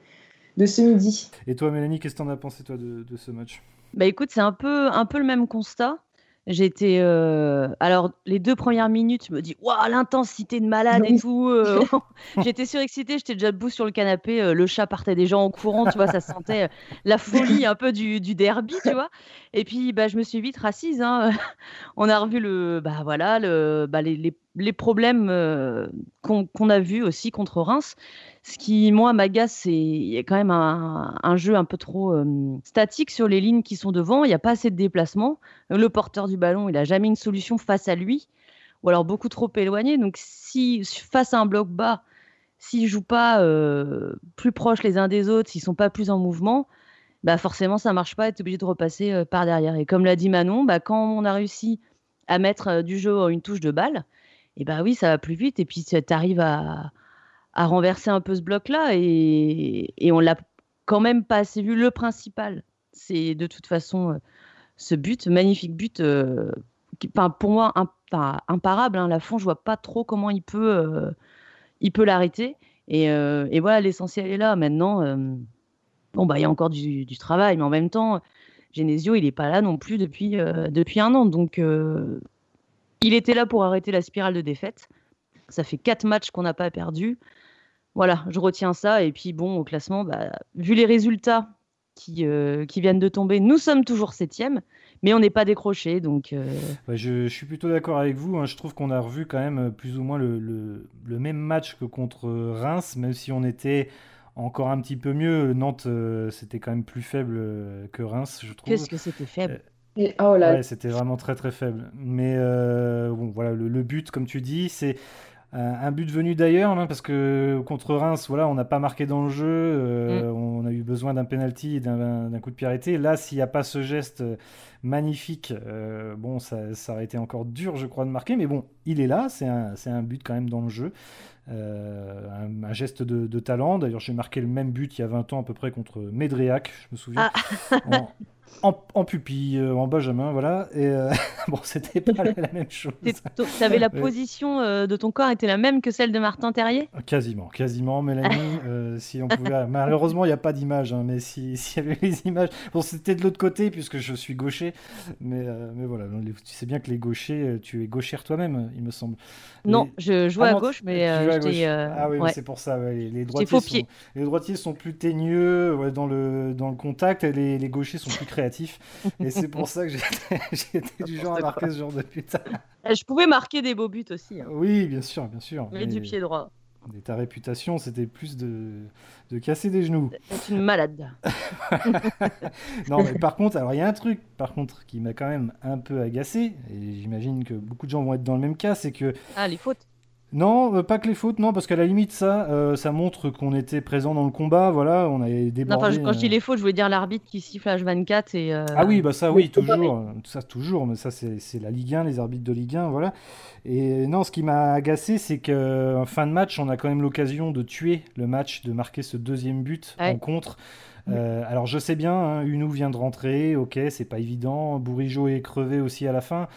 de ce midi. Et toi, Mélanie, qu'est-ce que t'en as pensé, toi, de, de ce match? Bah écoute, c'est un peu, un peu le même constat. J'étais. euh, Alors, les deux premières minutes, je me dis, waouh, l'intensité de malade et tout. euh, j'étais surexcitée, j'étais déjà debout sur le canapé. euh, le chat partait déjà en courant, tu vois, ça sentait la folie un peu du, du derby, tu vois. Et puis, bah, je me suis vite rassise. hein. On a revu le, bah, voilà, le, bah, les, les- les problèmes euh, qu'on a vus aussi contre Reims. Ce qui, moi, m'agace, c'est il y a quand même un, jeu un peu trop euh, statique sur les lignes qui sont devant. Il n'y a pas assez de déplacement. Le porteur du ballon, il n'a jamais une solution face à lui, ou alors beaucoup trop éloigné. Donc, si face à un bloc bas, s'ils jouent pas euh, plus proches les uns des autres, s'ils sont pas plus en mouvement, bah forcément, ça marche pas. Es obligé de repasser par derrière. Et comme l'a dit Manon, bah, quand on a réussi à mettre du jeu une touche de balle, et bah oui, ça va plus vite. Et puis, tu arrives à, à renverser un peu ce bloc-là. Et, et on l'a quand même pas assez vu. Le principal, c'est de toute façon euh, ce but, magnifique but, euh, pour moi, imparable. Hein, Lafont, je vois pas trop comment il peut, euh, l'arrêter. Et, euh, et voilà, l'essentiel est là. Maintenant, bon, bah, il y a encore du, du travail, mais en même temps, Genesio, il n'est pas là non plus depuis, depuis un an. Donc, il était là pour arrêter la spirale de défaite. Ça fait quatre matchs qu'on n'a pas perdu. Voilà, je retiens ça. Et puis, bon, au classement, bah, vu les résultats qui, euh, qui viennent de tomber, nous sommes toujours septième, mais on n'est pas décroché. Donc, euh, Ouais, je, je suis plutôt d'accord avec vous. hein. Je trouve qu'on a revu quand même euh, plus ou moins le, le- le même match que contre Reims, même si on était encore un petit peu mieux. Nantes, euh, c'était quand même plus faible que Reims, je trouve. qu'est-ce que c'était faible? Et, oh là, Ouais, c'était vraiment très très faible. Mais euh, bon, voilà, le, le but, comme tu dis, c'est un, un but venu d'ailleurs, hein, parce que contre Reims, voilà, on n'a pas marqué dans le jeu, euh, on a eu besoin d'un penalty et d'un coup de pied arrêté. Là, s'il n'y a pas ce geste euh, magnifique, euh, bon, ça, ça aurait été encore dur, je crois, de marquer. Mais bon, il est là, c'est un, c'est un but quand même dans le jeu. Euh, un, un geste de, de talent. D'ailleurs, j'ai marqué le même but il y a 20 ans à peu près contre Médréac, je me souviens. En, en, en pupille, euh, en benjamin, voilà. Et euh, bon, c'était pas la, la même chose. Tu avais la position euh, de ton corps était la même que celle de Martin Terrier? Quasiment, quasiment, Mélanie. euh, si on pouvait... Malheureusement, il n'y a pas d'image, hein, mais si- s'il y avait les images. Bon, c'était de l'autre côté, puisque je suis gaucher. Mais, euh, mais voilà, les- tu sais bien que les gauchers, euh, tu es gauchère toi-même, il me semble. Non, Les- je jouais Ah à non, gauche, mais euh, gauche. euh, Ah oui, mais ouais. c'est pour ça. ouais, les, droitiers sont, pied. les droitiers sont plus teigneux ouais, dans, le, dans le contact, les, les gauchers sont plus créatifs. et c'est pour ça que j'étais du genre à marquer ce genre de putain. Euh, Je pouvais marquer des beaux buts aussi. hein. Oui, bien sûr, bien sûr. Mais du pied droit. Et ta réputation, c'était plus de, de casser des genoux. C'est une malade. Non, mais par contre, alors il y a un truc, par contre, qui m'a quand même un peu agacé, et j'imagine que beaucoup de gens vont être dans le même cas, c'est que Ah, les fautes. Non, euh, pas que les fautes, non, parce qu'à la limite ça, euh, ça montre qu'on était présent dans le combat, voilà, on avait Non, débordé. enfin, je- quand je dis euh, les fautes, je voulais dire l'arbitre qui siffle H24 et. euh, Ah oui, bah ça oui, toujours, ça toujours, mais ça c'est c'est la Ligue 1, les arbitres de Ligue 1, voilà. Et non, ce qui m'a agacé, c'est qu'en fin de match, on a quand même l'occasion de tuer le match, de marquer ce deuxième but Ouais. en contre. Euh, alors je sais bien, hein, Unou vient de rentrer, ok, c'est pas évident, Bourigeau est crevé aussi à la fin.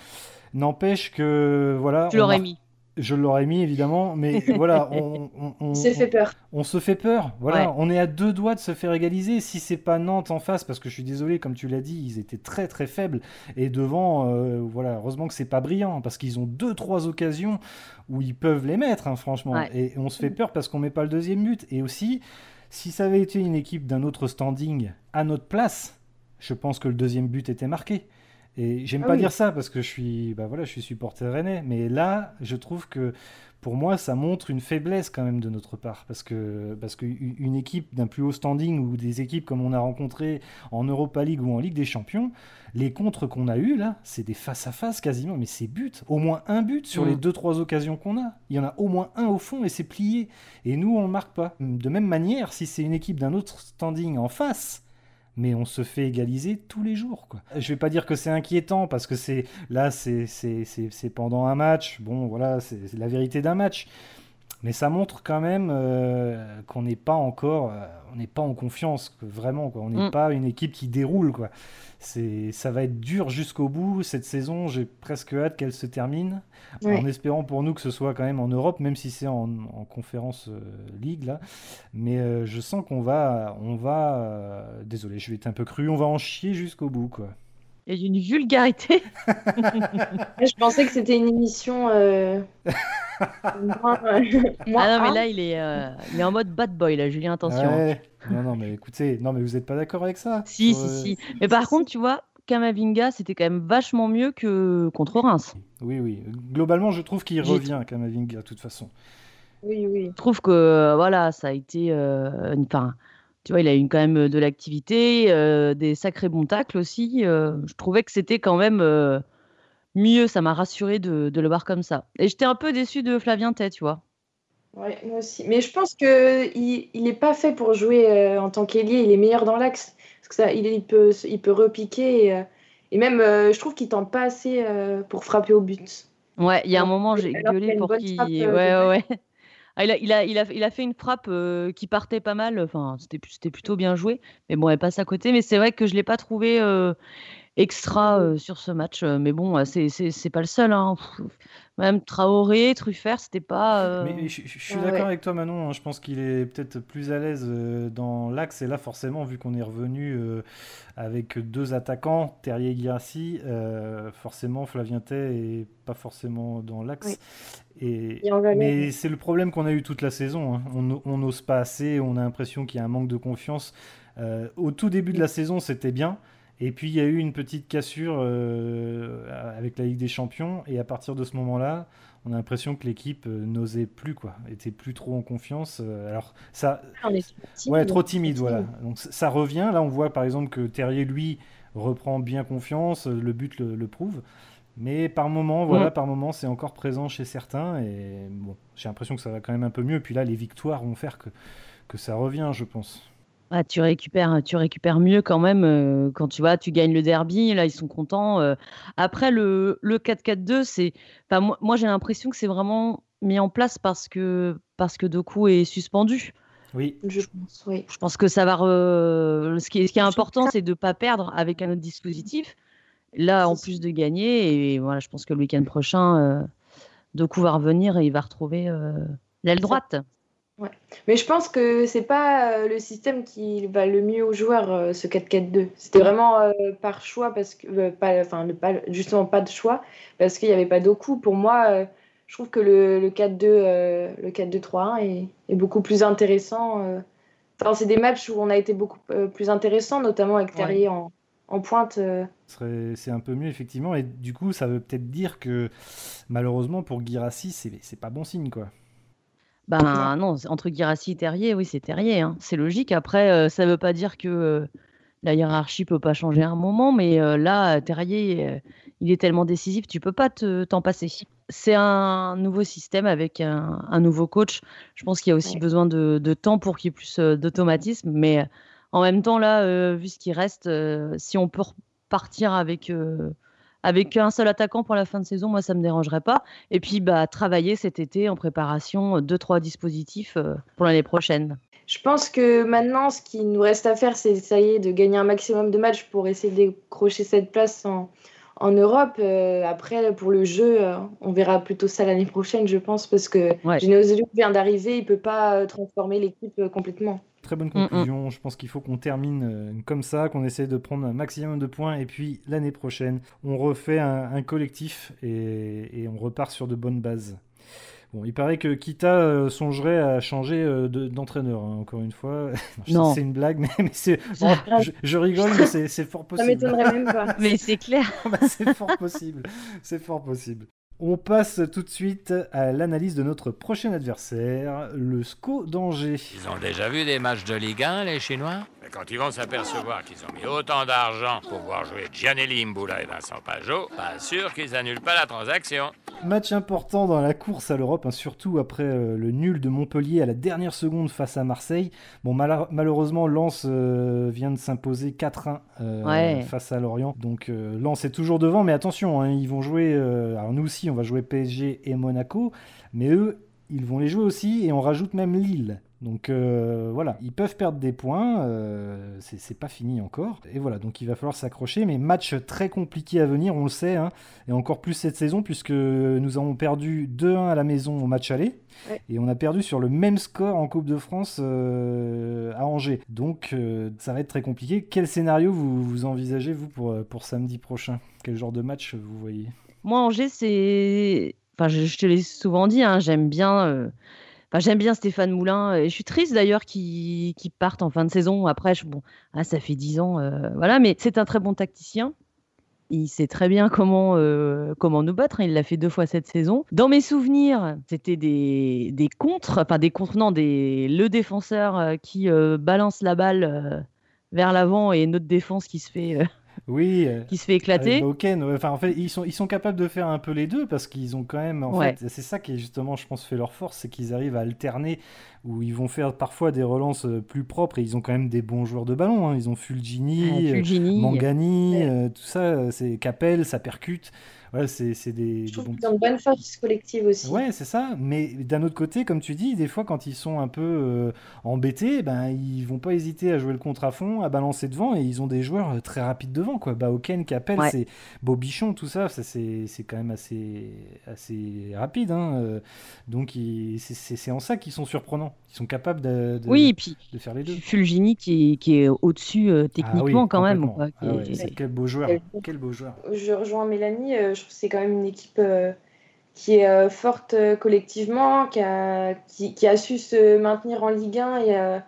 N'empêche que voilà, Tu l'aurais mar- mis. Je l'aurais mis évidemment, mais voilà, on, on- on- il s'est fait peur. on se fait peur, voilà, Ouais. on est à deux doigts de se faire égaliser. Si c'est pas Nantes en face, parce que je suis désolé, comme tu l'as dit, ils étaient très très faibles. Et devant, euh, voilà, heureusement que c'est pas brillant, parce qu'ils ont deux trois occasions où ils peuvent les mettre, hein, franchement. Ouais. Et on se fait peur parce qu'on met pas le deuxième but. Et aussi, si ça avait été une équipe d'un autre standing à notre place, je pense que le deuxième but était marqué. Et j'aime Ah pas oui. dire ça parce que je suis, bah voilà, je suis supporter rennais, mais là, je trouve que pour moi, ça montre une faiblesse quand même de notre part. Parce que parce qu'une équipe d'un plus haut standing ou des équipes comme on a rencontré en Europa League ou en Ligue des Champions, les contres qu'on a eu là, c'est des face-à-face quasiment, mais c'est but. Au moins un but sur les Mm. deux, trois occasions qu'on a. Il y en a au moins un au fond et c'est plié. Et nous, on ne marque pas. De même manière, si c'est une équipe d'un autre standing en face, mais on se fait égaliser tous les jours. Quoi. Je vais pas dire que c'est inquiétant parce que c'est là, c'est pendant un match. Bon, voilà, c'est la vérité d'un match. Mais ça montre quand même euh, qu'on n'est pas encore, euh, on n'est pas en confiance, que vraiment, quoi. On n'est Mm. pas une équipe qui déroule, quoi. Ça va être dur jusqu'au bout cette saison. J'ai presque hâte qu'elle se termine, en espérant pour nous que ce soit quand même en Europe, même si c'est en, en conférence euh, ligue là. Mais euh, je sens qu'on va, on va, euh, désolé, je vais être un peu cru, on va en chier jusqu'au bout, quoi. Il y a une vulgarité. Je pensais que c'était une émission euh, euh, Ah non, mais là, il est, euh, il est en mode bad boy, là, Julien, attention. Ouais. Non, non, mais écoutez, non, mais vous n'êtes pas d'accord avec ça? Si, si, euh, si. Mais par contre, tu vois, Kamavinga, c'était quand même vachement mieux que contre Reims. Oui, oui. Globalement, je trouve qu'il revient, Kamavinga, de toute façon. Oui, oui. Je trouve que, voilà, ça a été. euh, une- Enfin, tu vois, il a eu quand même de l'activité, euh, des sacrés bons tacles aussi. euh, je trouvais que c'était quand même euh, mieux. Ça m'a rassuré de, de le voir comme ça. Et j'étais un peu déçue de Flavien Tay, tu vois. Ouais, moi aussi. Mais je pense que il, il est pas fait pour jouer euh, en tant qu'ailier. Il est meilleur dans l'axe. Parce que ça, il, il peut, il peut repiquer. Et, euh, et même, euh, je trouve qu'il tente pas assez pour frapper au but. Ouais, il y a un moment, j'ai qu'il gueulé pour qu'il. Ouais, ouais. Ah, il, a, il, a, il, a, il a fait une frappe qui partait pas mal. Enfin, c'était plutôt bien joué. Mais bon, elle passe à côté. Mais c'est vrai que je l'ai pas trouvé extra euh, sur ce match. Euh, Mais bon, c'est c'est- c'est pas le seul. Hein. Même Traoré, Truffert, c'était pas. euh, Mais je, je- je suis d'accord ouais. avec toi, Manon. hein. Je pense qu'il est peut-être plus à l'aise dans l'axe. Et là, forcément, vu qu'on est revenu euh, avec deux attaquants, Terrier et Guirassi, euh, forcément, Flavien Tay est pas forcément dans l'axe. Et, mais c'est le problème qu'on a eu toute la saison. hein. On n'ose pas assez. On a l'impression qu'il y a un manque de confiance. Euh, au tout début de la saison, c'était bien. Et puis il y a eu une petite cassure euh, avec la Ligue des Champions. Et à partir de ce moment-là, on a l'impression que l'équipe euh, n'osait plus, quoi. Était plus trop en confiance. Euh, alors ça, On est trop timide. ouais, trop timide, voilà. timide. Donc ça revient. Là, on voit par exemple que Terrier, lui, reprend bien confiance. Le but le, le prouve. Mais par moment, voilà, Mm. par moment, c'est encore présent chez certains. Et bon, j'ai l'impression que ça va quand même un peu mieux. Puis là, les victoires vont faire que, que ça revient, je pense. Ah, tu récupères, tu récupères mieux quand même euh, quand tu vois, tu gagnes le derby. Là, ils sont contents. euh. Après, le, le 4-4-2, c'est. Enfin, moi, moi j'ai l'impression que c'est vraiment mis en place parce que, parce que Doku est suspendu. Oui, Je pense, oui. Je pense que ça va. re- Ce, qui est, ce qui est Je important, c'est de ne pas perdre avec un autre dispositif. Là, en plus de gagner, et voilà, je pense que le week-end prochain, euh, Doku va revenir et il va retrouver euh, l'aile Ça- droite. Mais je pense que c'est pas euh, le système qui va le mieux aux joueurs, euh, ce 4-4-2. C'était vraiment euh, par choix, parce que, euh, pas, enfin, le- pas, justement pas de choix, parce qu'il n'y avait pas d'Oku. Pour moi, euh, je trouve que le, le 4-2, euh, le 4-2-3-1 est, est beaucoup plus intéressant. Enfin, c'est des matchs où on a été beaucoup plus intéressant, notamment avec Terrier en, en pointe. c'est un peu mieux, effectivement. Et du coup, ça veut peut-être dire que malheureusement, pour Guirassi, c'est c'est pas bon signe, quoi. Ben non, entre Guirassi et Terrier, oui, c'est Terrier. hein. C'est logique. Après, euh, ça ne veut pas dire que euh, la hiérarchie peut pas changer à un moment, mais euh, là, Terrier, il est tellement décisif, tu peux pas te- t'en passer. C'est un nouveau système avec un, un nouveau coach. Je pense qu'il y a aussi Ouais. besoin de, de temps pour qu'il y ait plus d'automatisme, mais en même temps, là, vu ce qui reste, si on peut repartir avec avec un seul attaquant pour la fin de saison, moi, ça me dérangerait pas. Et puis, bah, travailler cet été en préparation, euh, deux, trois dispositifs euh, pour l'année prochaine. Je pense que maintenant, ce qui nous reste à faire, c'est est, de gagner un maximum de matchs pour essayer de décrocher cette place en, en Europe. Euh, après, pour le jeu, euh, on verra plutôt ça l'année prochaine, je pense, parce que Ouais. Genesio vient d'arriver, il peut pas euh, transformer l'équipe complètement. Très bonne Mm, mm. conclusion. Je pense qu'il faut qu'on termine comme ça, qu'on essaie de prendre un maximum de points. Et puis, l'année prochaine, on refait un, un collectif et, et on repart sur de bonnes bases. Bon, il paraît que Kita euh, songerait à changer euh, de- d'entraîneur, hein, encore une fois. je sais Non. que C'est une blague, mais, mais c'est. bon, je, je rigole, mais c'est fort Ça possible. m'étonnerait même pas. Mais c'est clair. Bah, c'est fort possible. C'est fort possible. On passe tout de suite à l'analyse de notre prochain adversaire, le SCO d'Angers. Ils ont déjà vu des matchs de Ligue 1, les Chinois? Mais quand ils vont s'apercevoir qu'ils ont mis autant d'argent pour voir jouer Gianelli Mboula et Vincent Pajot, pas sûr qu'ils annulent pas la transaction. Match important dans la course à l'Europe, hein, surtout après euh, le nul de Montpellier à la dernière seconde face à Marseille. Bon, mal- malheureusement, Lens euh, vient de s'imposer 4-1 euh, Ouais. face à Lorient. Donc euh, Lens est toujours devant, mais attention, hein, ils vont jouer. euh, alors nous aussi, on va jouer PSG et Monaco, mais eux, ils vont les jouer aussi et on rajoute même Lille. Donc euh, voilà, ils peuvent perdre des points, euh, c'est pas fini encore. Et voilà, donc il va falloir s'accrocher, mais match très compliqué à venir, on le sait, hein, et encore plus cette saison, puisque nous avons perdu 2-1 à la maison au match aller, Ouais. et on a perdu sur le même score en Coupe de France euh, à Angers. Donc euh, ça va être très compliqué. Quel scénario vous, vous envisagez, vous, pour, pour samedi prochain? Quel genre de match vous voyez? Moi, Angers, c'est. Enfin, je, te l'ai souvent dit, hein, j'aime bien. euh, Enfin, j'aime bien Stéphane Moulin et je suis triste d'ailleurs qu'il parte en fin de saison. Après, bon, ah, ça fait 10 ans, euh, voilà, mais c'est un très bon tacticien. Il sait très bien comment, euh, comment nous battre. hein, Il l'a fait deux fois cette saison. Dans mes souvenirs, c'était des, des contres, enfin des contres, non, des, le défenseur euh, qui euh, balance la balle euh, vers l'avant et notre défense qui se fait, euh, Oui, euh, qui se fait éclater. Bauken, ouais. enfin en fait ils sont, ils sont capables de faire un peu les deux parce qu'ils ont quand même en Ouais. fait c'est ça qui justement je pense fait leur force c'est qu'ils arrivent à alterner où ils vont faire parfois des relances euh, plus propres et ils ont quand même des bons joueurs de ballon hein. ils ont Fulgini, Ah, euh, Fulgini. Mangani, Ouais. euh, tout ça c'est Capel, ça percute voilà c'est des, Je des bons ont une bonne force collective aussi. Ouais, c'est ça. Mais d'un autre côté, comme tu dis, des fois, quand ils sont un peu euh, embêtés, ben, ils vont pas hésiter à jouer le contre à fond, à balancer devant, et ils ont des joueurs euh, très rapides devant, quoi. Baoken, Capel, Ouais. c'est Bobichon, tout ça, ça c'est c'est quand même assez, assez rapide. hein, euh. Donc, c'est- en ça qu'ils sont surprenants. Ils sont capables de, de, Oui, et puis de faire les deux. Fulgini qui est, qui est au-dessus euh, Ah oui, techniquement quand même. quoi, Ah ouais, est- c'est- quel beau joueur. Quel- Quel beau joueur. Je rejoins Mélanie, euh, je trouve que c'est quand même une équipe euh, qui est euh, forte euh, collectivement, qui a, qui, qui a su se maintenir en Ligue 1 et, euh,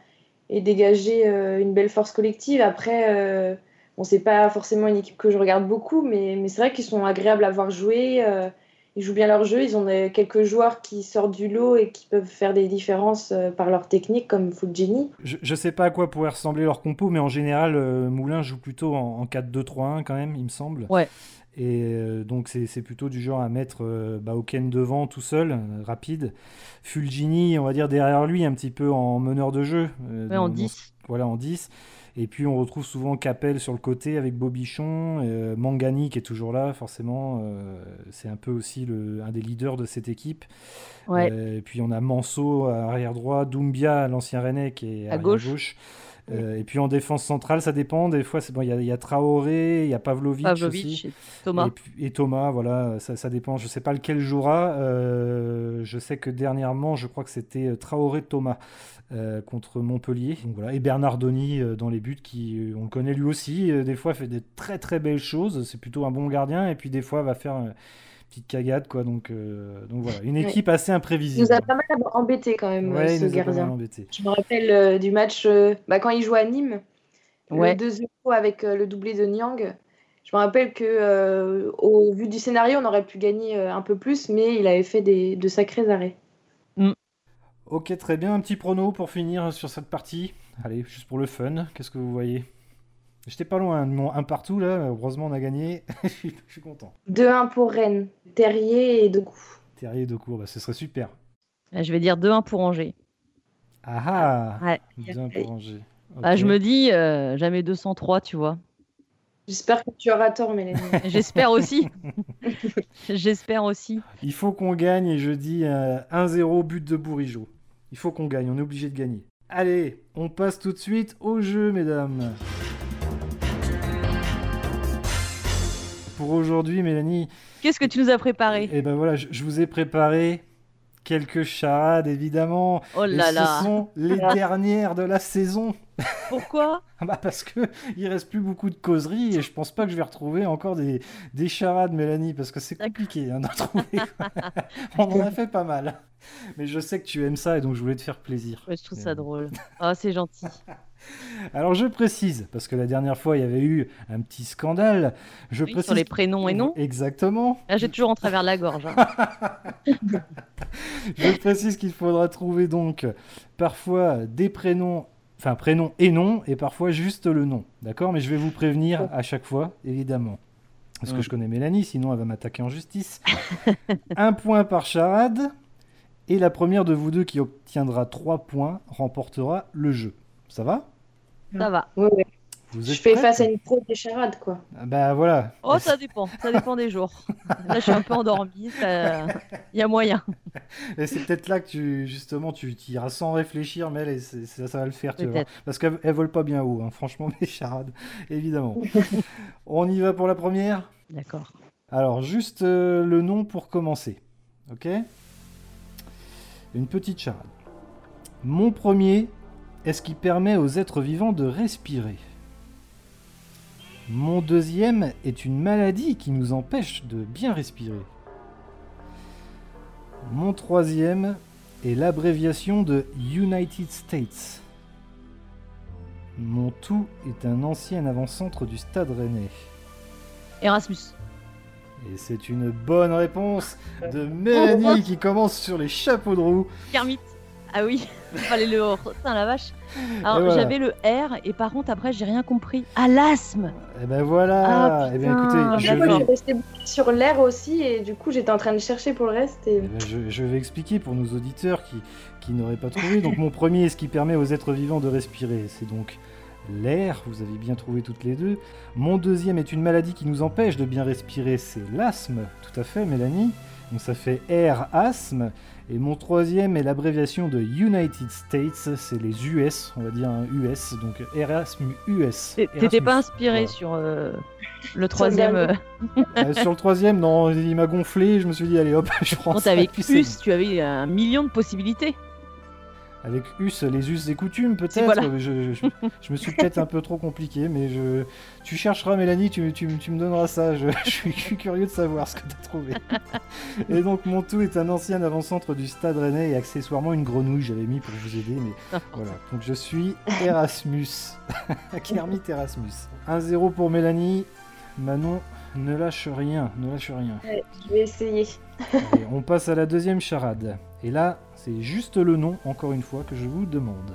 et dégager euh, une belle force collective. Après, euh, bon, c'est pas forcément une équipe que je regarde beaucoup, mais, mais c'est vrai qu'ils sont agréables à voir jouer. euh, ils jouent bien leur jeu, ils ont quelques joueurs qui sortent du lot et qui peuvent faire des différences euh, par leur technique, comme Fulgini. Je, je sais pas à quoi pourrait ressembler leur compo, mais en général, euh, Moulin joue plutôt en, en 4-2-3-1 quand même, il me semble. Ouais. Et euh, donc c'est plutôt du genre à mettre euh, Baoken devant tout seul, euh, rapide. Fulgini, on va dire derrière lui, un petit peu en meneur de jeu. Ouais, dans- en dans- 10. voilà, en 10. Et puis on retrouve souvent Capel sur le côté avec Bobichon, euh, Mangani qui est toujours là, forcément. euh, c'est un peu aussi le, un des leaders de cette équipe. Ouais. Euh, et puis on a Manso à arrière droit, Doumbia, l'ancien Rennais qui est À gauche. Euh, et puis en défense centrale, ça dépend. Des fois, c'est bon. Il y, a- il y a Traoré, il y a Pavlovic, Pavlovic aussi. et Thomas. Et, Thomas, voilà, ça, ça dépend. Je sais pas lequel jouera. Euh, je sais que dernièrement, je crois que c'était euh, Traoré Thomas euh, contre Montpellier. Donc voilà. Et Bernardoni euh, dans les buts, qui euh, on le connaît lui aussi. des fois, fait des très très belles choses. C'est plutôt un bon gardien. Et puis des fois, va faire petite cagade, quoi. Donc, euh, donc voilà, une Ouais. équipe assez Il imprévisible. nous a pas mal embêté quand même, Ouais, il ce nous a pas mal gardien. Je me rappelle euh, du match euh, bah, quand il jouait à Nîmes, Ouais. le 2-0 avec euh, le doublé de Niang. Je me rappelle que euh, au vu du scénario, on aurait pu gagner euh, un peu plus, mais il avait fait des, de sacrés arrêts. Ok, très bien. Un petit prono pour finir sur cette partie. Allez, juste pour le fun, qu'est-ce que vous voyez? J'étais pas loin de mon un partout là. Heureusement, on a gagné. je, suis, je suis content. 2-1 pour Rennes, Terrier et Doku. Terrier de cours, bah, ce serait super. Je vais dire 2-1 pour Angers. Ah ah Ouais. Bien pour Angers. Ah, je me dis euh, jamais 203, tu vois. J'espère que tu auras tort, Mélanie. J'espère aussi. J'espère aussi. Il faut qu'on gagne et je dis euh, 1-0 but de Bourigeau. Il faut qu'on gagne, on est obligé de gagner. Allez, on passe tout de suite au jeu, mesdames. Pour aujourd'hui, Mélanie, Qu'est-ce que tu nous as préparé Et ben voilà, je, je vous ai préparé quelques charades, évidemment. Oh Et là ce là. sont les dernières de la saison. Pourquoi Bah parce que il reste plus beaucoup de causeries et je pense pas que je vais retrouver encore des, des charades, Mélanie, parce que c'est compliqué hein, d'en trouver. On en a fait pas mal. Mais je sais que tu aimes ça et donc je voulais te faire plaisir. Ouais, Je trouve ça drôle. Oh, c'est gentil. Alors je précise, parce que la dernière fois il y avait eu un petit scandale. Je Oui, précise sur les prénoms et noms. Exactement. Là, j'ai toujours en travers la gorge. hein. Je précise qu'il faudra trouver donc parfois des prénoms, enfin prénoms et noms, et parfois juste le nom. D'accord? Mais je vais vous prévenir à chaque fois, évidemment. Parce que je connais Mélanie, sinon elle va m'attaquer en justice. un point par charade. Et la première de vous deux qui obtiendra trois points remportera le jeu. Ça va? Ça va. Ouais, ouais. Vous Je fais face à une pro des charades, quoi. Ah Bah voilà. Oh, ça dépend. Ça dépend des jours. Là, je suis un peu endormie. ça- Il y a moyen. Et c'est peut-être là que tu, justement, tu tu iras sans réfléchir, mais elle, ça, ça va le faire, tu. Peut-être. Parce qu'elles elles volent pas bien haut, hein. franchement, mes charades, évidemment. On y va pour la première? D'accord. Alors, juste euh, le nom pour commencer. Ok? Une petite charade. Mon premier est ce qui permet aux êtres vivants de respirer. Mon deuxième est une maladie qui nous empêche de bien respirer. Mon troisième est l'abréviation de United States. Mon tout est un ancien avant-centre du Stade Rennais. Erasmus. Et c'est une bonne réponse de Mélanie qui commence sur les chapeaux de roue. Kermit. Ah oui, fallait le. Putain, la vache. Alors, Et voilà. j'avais le R et par contre, après, j'ai rien compris. Ah, l'asthme Et ben voilà. Ah, Eh bien écoutez, je je vais, suis restée sur l'air aussi, et du coup, j'étais en train de chercher pour le reste. Et... eh ben, je, je vais expliquer pour nos auditeurs qui, qui n'auraient pas trouvé. Donc mon premier est ce qui permet aux êtres vivants de respirer. C'est donc l'air, vous avez bien trouvé toutes les deux. Mon deuxième est une maladie qui nous empêche de bien respirer. C'est l'asthme, tout à fait Mélanie. Donc ça fait air asthme. Et mon troisième est l'abréviation de United States, c'est les US, on va dire un US, donc Erasmus US. T'é- T'étais pas inspiré Voilà. sur euh, le troisième. euh, Euh, sur le troisième, non, il m'a gonflé, je me suis dit, allez hop, je prends Quand ça. t'avais plus, tu avais un million de possibilités. Avec us, les us et coutumes, peut-être. Voilà. Je, je- je me suis peut-être un peu trop compliqué, mais je, tu chercheras, Mélanie, tu, tu- tu me donneras ça. Je, je suis curieux de savoir ce que tu as trouvé. et donc, mon tout est un ancien avant-centre du Stade Rennais et accessoirement une grenouille, j'avais mis pour vous aider, mais voilà. Donc, je suis Erasmus. Kermit Erasmus. 1-0 pour Mélanie. Manon, ne lâche rien, ne lâche rien. Ouais, je vais essayer. Allez, on passe à la deuxième charade. Et là, c'est juste le nom, encore une fois, que je vous demande.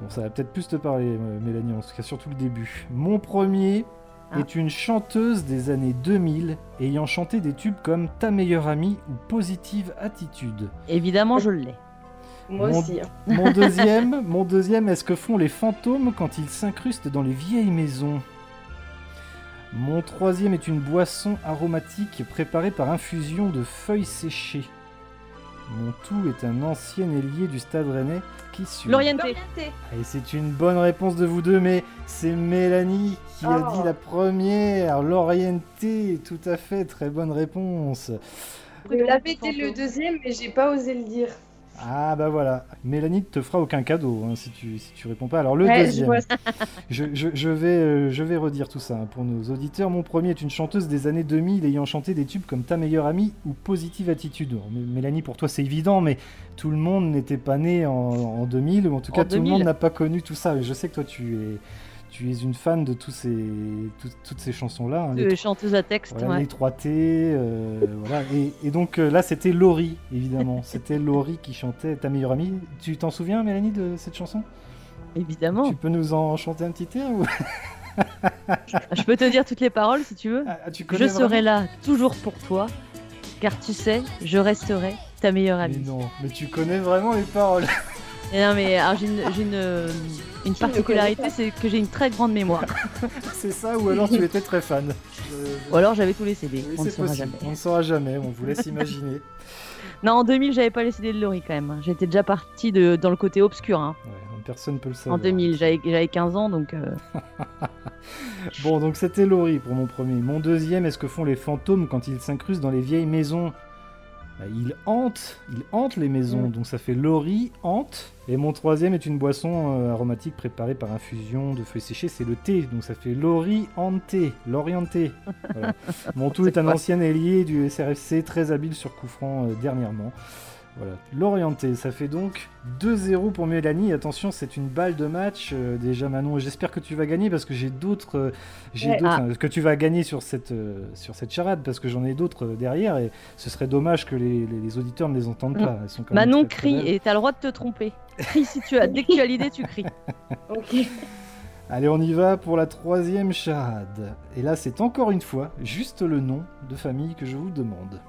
Bon, ça va peut-être plus te parler, euh, Mélanie, en tout cas surtout le début. Mon premier Ah. est une chanteuse des années 2000 ayant chanté des tubes comme Ta meilleure amie ou Positive Attitude. Évidemment, je l'ai. Moi Mon- aussi. hein. Mon deuxième, mon deuxième est ce que font les fantômes quand ils s'incrustent dans les vieilles maisons? Mon troisième est une boisson aromatique préparée par infusion de feuilles séchées. Mon tout est un ancien ailier du stade rennais qui suit. L'orienté. Et c'est une bonne réponse de vous deux, mais c'est Mélanie qui a Oh. dit la première. L'orienté, tout à fait, très bonne réponse. Je l'avais dès le deuxième, mais j'ai pas osé le dire. Ah bah voilà, Mélanie ne te fera aucun cadeau hein, si, tu, si tu réponds pas. Alors le Ouais, deuxième, je, je- je vais, euh, je vais redire tout ça hein, pour nos auditeurs. Mon premier est une chanteuse des années 2000 ayant chanté des tubes comme Ta meilleure amie ou Positive Attitude. Mélanie, pour toi c'est évident, mais tout le monde n'était pas né en, en 2000, ou en tout En cas tout le 2000. monde n'a pas connu tout ça. Je sais que toi tu es, tu es une fan de tous ces, tout- toutes ces chansons-là. hein, les De chanteuse à texte, voilà, ouais. les 3T, euh, voilà. Et, et donc euh, là, c'était Laurie, évidemment. C'était Laurie qui chantait Ta meilleure amie. Tu t'en souviens, Mélanie, de cette chanson? Évidemment. Tu peux nous en chanter un petit air ou... Je peux te dire toutes les paroles si tu veux. Ah, tu Je serai là toujours pour toi, car tu sais, je resterai ta meilleure Mais amie. non, mais tu connais vraiment les paroles. Et non, mais alors, j'ai une, j'ai une, euh, une particularité, c'est que j'ai une très grande mémoire. C'est ça, ou alors tu étais très fan. Ou alors j'avais tous les CD, oui, on ne c'est saura possible. jamais. On ne saura jamais, on vous laisse imaginer. Non, en 2000, j'avais pas les CD de Laurie quand même. J'étais déjà partie de, dans le côté obscur. hein. Ouais, personne ne peut le En savoir. 2000, j'avais j'avais 15 ans, donc euh, Bon, donc c'était Laurie pour mon premier. Mon deuxième, est-ce que font les fantômes quand ils s'incrustent dans les vieilles maisons? Il hante, il hante les maisons, donc ça fait Lori hante. Et mon troisième est une boisson euh, aromatique préparée par infusion de feuilles séchées, c'est le thé, donc ça fait Lori Ante, l'orienté. Voilà. Mon tout est un ancien ailier du SRFC, très habile sur coup franc euh, dernièrement. Voilà, l'orienté, ça fait donc 2-0 pour Mélanie. Attention, c'est une balle de match. euh, déjà, Manon, j'espère que tu vas gagner parce que j'ai d'autres. euh, j'ai Ouais. d'autres- Ah. que tu vas gagner sur cette, euh, sur cette charade parce que j'en ai d'autres derrière et ce serait dommage que les, les- les auditeurs ne les entendent pas. Elles sont quand même Manon très crie et t'as le droit de te tromper. Crie si tu as. Dès que tu as l'idée, tu cries. Ok. Allez, on y va pour la troisième charade. Et là, c'est encore une fois juste le nom de famille que je vous demande.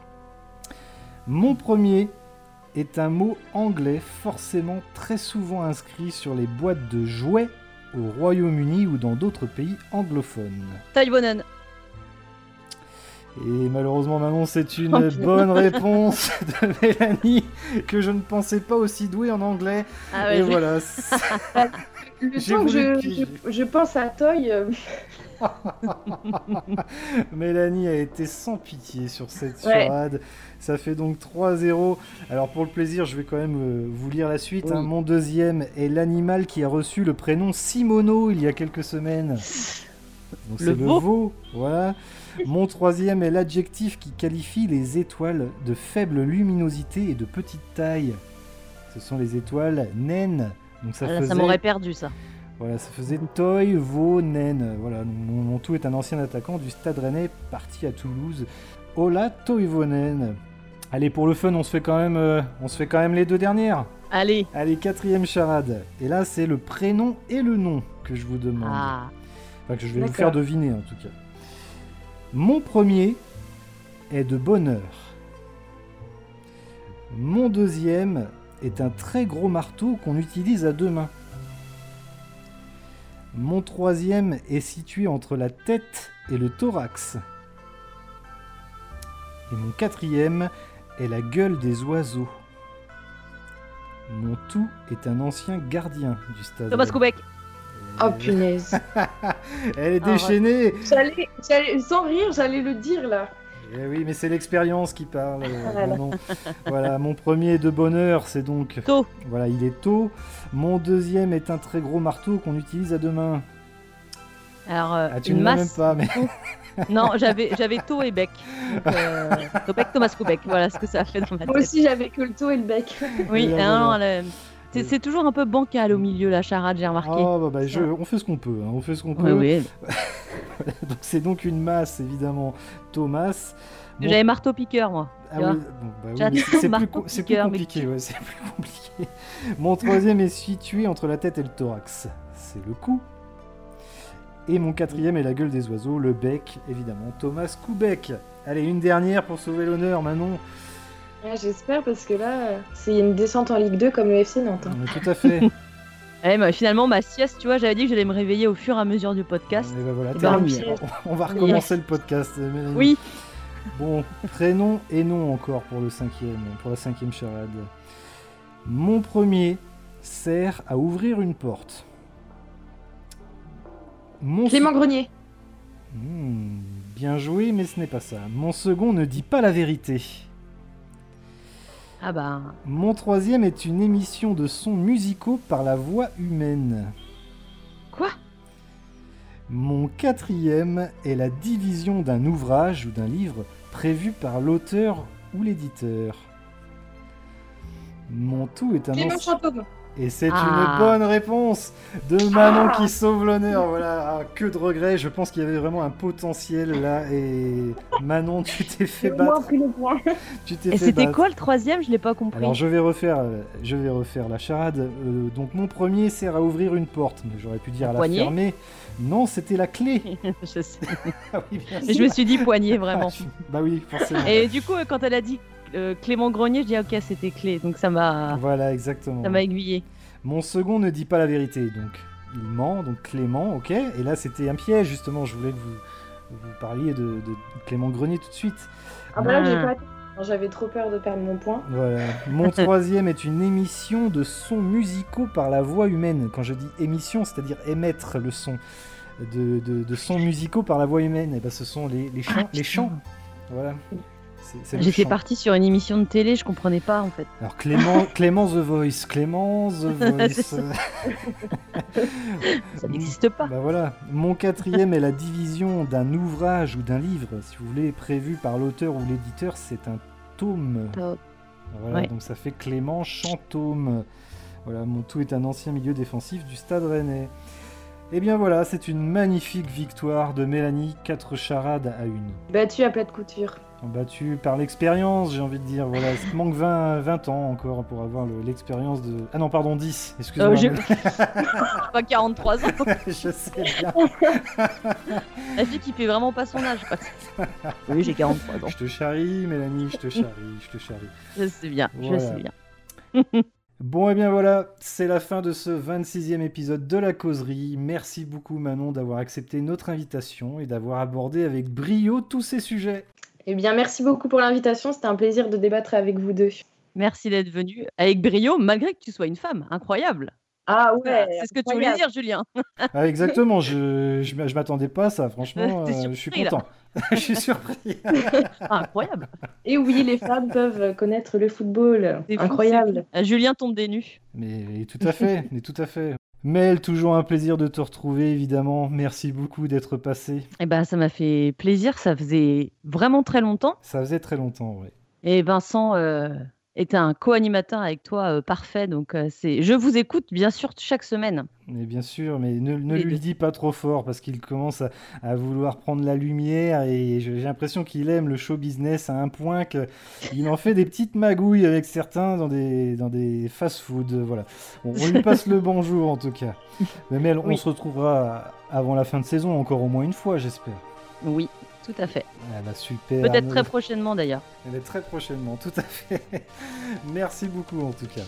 Mon premier est un mot anglais forcément très souvent inscrit sur les boîtes de jouets au Royaume-Uni ou dans d'autres pays anglophones. Taïwonen. Et malheureusement, Manon, c'est une Oh, bonne réponse de Mélanie, que je ne pensais pas aussi douée en anglais. Ah ouais, Et je- voilà. Le J'ai temps que je, je pense à Toy, euh, Mélanie a été sans pitié sur cette Ouais. charade. Ça fait donc 3-0. Alors pour le plaisir, je vais quand même euh, vous lire la suite. Oui. hein. Mon deuxième est l'animal qui a reçu le prénom Simono il y a quelques semaines. Donc Le c'est le veau. Voilà. Mon troisième est l'adjectif qui qualifie les étoiles de faible luminosité et de petite taille. Ce sont les étoiles naines. Donc ça Ah, faisait... ça m'aurait perdu ça. Voilà, ça faisait Toy Vonen. Voilà, mon, mon tout est un ancien attaquant du Stade Rennais parti à Toulouse. Ola Toivonen. Allez, pour le fun, on se fait quand même, euh, on se fait quand même les deux dernières. Allez. Allez, quatrième charade. Et là, c'est le prénom et le nom que je vous demande. Ah. Enfin, que je vais vous faire deviner en tout cas. Mon premier est de bonheur. Mon deuxième est un très gros marteau qu'on utilise à deux mains. Mon troisième est situé entre la tête et le thorax. Et mon quatrième est la gueule des oiseaux. Mon tout est un ancien gardien du stade. Thomas Koubek. Oh punaise. Elle est Ah ouais. déchaînée. J'allais, j'allais- sans rire, j'allais le dire là. Eh oui, mais c'est l'expérience qui parle. euh, Voilà. Voilà, mon premier de bonheur, c'est donc. Tôt. Voilà, il est tôt. Mon deuxième est un très gros marteau qu'on utilise à deux mains. Alors, euh, Ah, tu une ne l'as même masse. pas, mais. Non, j'avais j'avais Tôt et Bec. Donc, euh, Thomas Koubek. Voilà ce que ça a fait dans ma Moi tête. aussi, j'avais que le dos et le bec. Oui, Et là, ah non, voilà. euh, c'est toujours un peu bancal au milieu la charade, j'ai remarqué. Oh, bah, bah, je- on fait ce qu'on peut. hein, on fait ce qu'on peut. oui. Donc, c'est donc une masse, évidemment. Thomas. J'avais marteau piqueur moi. Ah oui, bon, bah oui, c'est plus, co- plus compliqué, tu- ouais, c'est plus compliqué. Mon troisième est situé entre la tête et le thorax, c'est le cou. Et mon quatrième est la gueule des oiseaux, le bec, évidemment, Thomas Koubek. Allez, une dernière pour sauver l'honneur, Manon. Ouais, J'espère parce que là, c'est une descente en Ligue 2 comme le FC Nantes. hein. Tout à fait. Eh, mais finalement, ma sieste, tu vois, j'avais dit que j'allais me réveiller au fur et à mesure du podcast. Et ben voilà, Eh ben, terminé. oui. On va recommencer le podcast. euh, Mélanie. Oui, Bon, prénom et nom encore pour le cinquième, pour la cinquième charade. Mon premier sert à ouvrir une porte. Mon Clément Grenier. Hmm, bien joué, mais ce n'est pas ça. Mon second ne dit pas la vérité. Ah bah, Mon troisième est une émission de sons musicaux par la voix humaine. Quoi? Mon quatrième est la division d'un ouvrage ou d'un livre prévu par l'auteur ou l'éditeur. Mon tout est un Clément ancien-. Et c'est Ah. une bonne réponse de Manon Ah. qui sauve l'honneur. Voilà, Ah, que de regrets. Je pense qu'il y avait vraiment un potentiel là. Et Manon, tu t'es fait battre. pris le point. Tu t'es et fait c'était battre. quoi le troisième? Je l'ai pas compris. Alors je vais refaire, euh, je vais refaire la charade. Euh, donc mon premier sert à ouvrir une porte, mais j'aurais pu dire à la fermer. Non, c'était la clé. je sais. Ah oui, bien Mais je me suis dit poignet vraiment. Ah, Bah oui, forcément. Et du coup, euh, quand elle a dit euh, Clément Grenier, je dis ok, c'était clé. Donc ça m'a, Voilà, exactement. ça m'a aiguillé. Mon second ne dit pas la vérité, donc il ment, donc Clément, ok. Et là, c'était un piège, justement. Je voulais que vous, vous parliez de, de Clément Grenier tout de suite. Ah bah là, j'ai Ah. pas. J'avais trop peur de perdre mon point. Voilà. Mon troisième est une émission de sons musicaux par la voix humaine. Quand je dis émission, c'est-à-dire émettre le son de, de- de sons musicaux par la voix humaine, et ben ce sont les, les chants. Ah, les chants. Voilà. J'étais partie sur une émission de télé, je comprenais pas en fait. Alors Clément, Clément The Voice, Clément The Voice. Ça. Ça n'existe pas. Bah voilà, mon quatrième est la division d'un ouvrage ou d'un livre, si vous voulez, prévu par l'auteur ou l'éditeur, c'est un tome. Top. Voilà, Ouais. donc ça fait Clément Chantôme. Voilà, mon tout est un ancien milieu défensif du Stade Rennais. Et bien voilà, c'est une magnifique victoire de Mélanie, 4 charades à une. Battu à plat de couture. Battu par l'expérience, j'ai envie de dire. Voilà, il manque 20, 20 ans encore pour avoir le- l'expérience de. Ah non, pardon, 10, excuse-moi. Euh, j'ai pas 43 ans. Je sais bien. La fille qui fait vraiment pas son âge. quoi. Oui, j'ai 43 ans. Je te charrie, Mélanie, je te charrie, je te charrie. Je sais bien, je Voilà. sais bien. Bon, et bien voilà, c'est la fin de ce 26e épisode de la causerie. Merci beaucoup, Manon, d'avoir accepté notre invitation et d'avoir abordé avec brio tous ces sujets. Eh bien, merci beaucoup pour l'invitation. C'était un plaisir de débattre avec vous deux. Merci d'être venu avec brio, malgré que tu sois une femme. Incroyable. Ah ouais, C'est ce que tu voulais dire, Julien. Ah, exactement, je, je, je m'attendais pas à ça, franchement, euh, je suis content. je suis surpris. Ah, incroyable. Et oui, les femmes peuvent connaître le football. Incroyable. fou. Ah, Julien tombe des nues. Mais tout à fait, mais tout à fait. Mel, toujours un plaisir de te retrouver, évidemment. Merci beaucoup d'être passé. Eh ben, ça m'a fait plaisir. Ça faisait vraiment très longtemps. Ça faisait très longtemps, ouais. Et Vincent euh, était un co-animateur avec toi euh, parfait. Donc, euh, c'est. Je vous écoute bien sûr chaque semaine. Mais bien sûr, mais ne, lui dis pas trop fort parce qu'il commence à, à vouloir prendre la lumière et j'ai l'impression qu'il aime le show business à un point qu'il en fait des petites magouilles avec certains dans des, dans des fast-food. Voilà. Bon, on lui passe le bonjour en tout cas. Mais Mel, on se retrouvera avant la fin de saison encore au moins une fois, j'espère. Oui, tout à fait. Ah bah super. Peut-être très prochainement d'ailleurs. Elle est très prochainement, tout à fait. Merci beaucoup en tout cas.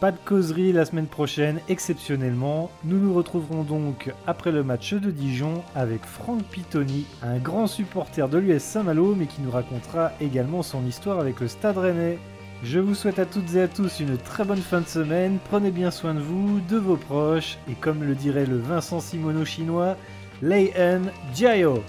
Pas de causerie la semaine prochaine, exceptionnellement. Nous nous retrouverons donc après le match de Dijon avec Franck Pitoni, un grand supporter de l'US Saint-Malo, mais qui nous racontera également son histoire avec le Stade Rennais. Je vous souhaite à toutes et à tous une très bonne fin de semaine. Prenez bien soin de vous, de vos proches, et comme le dirait le Vincent Simoneau chinois, Lei En Jiao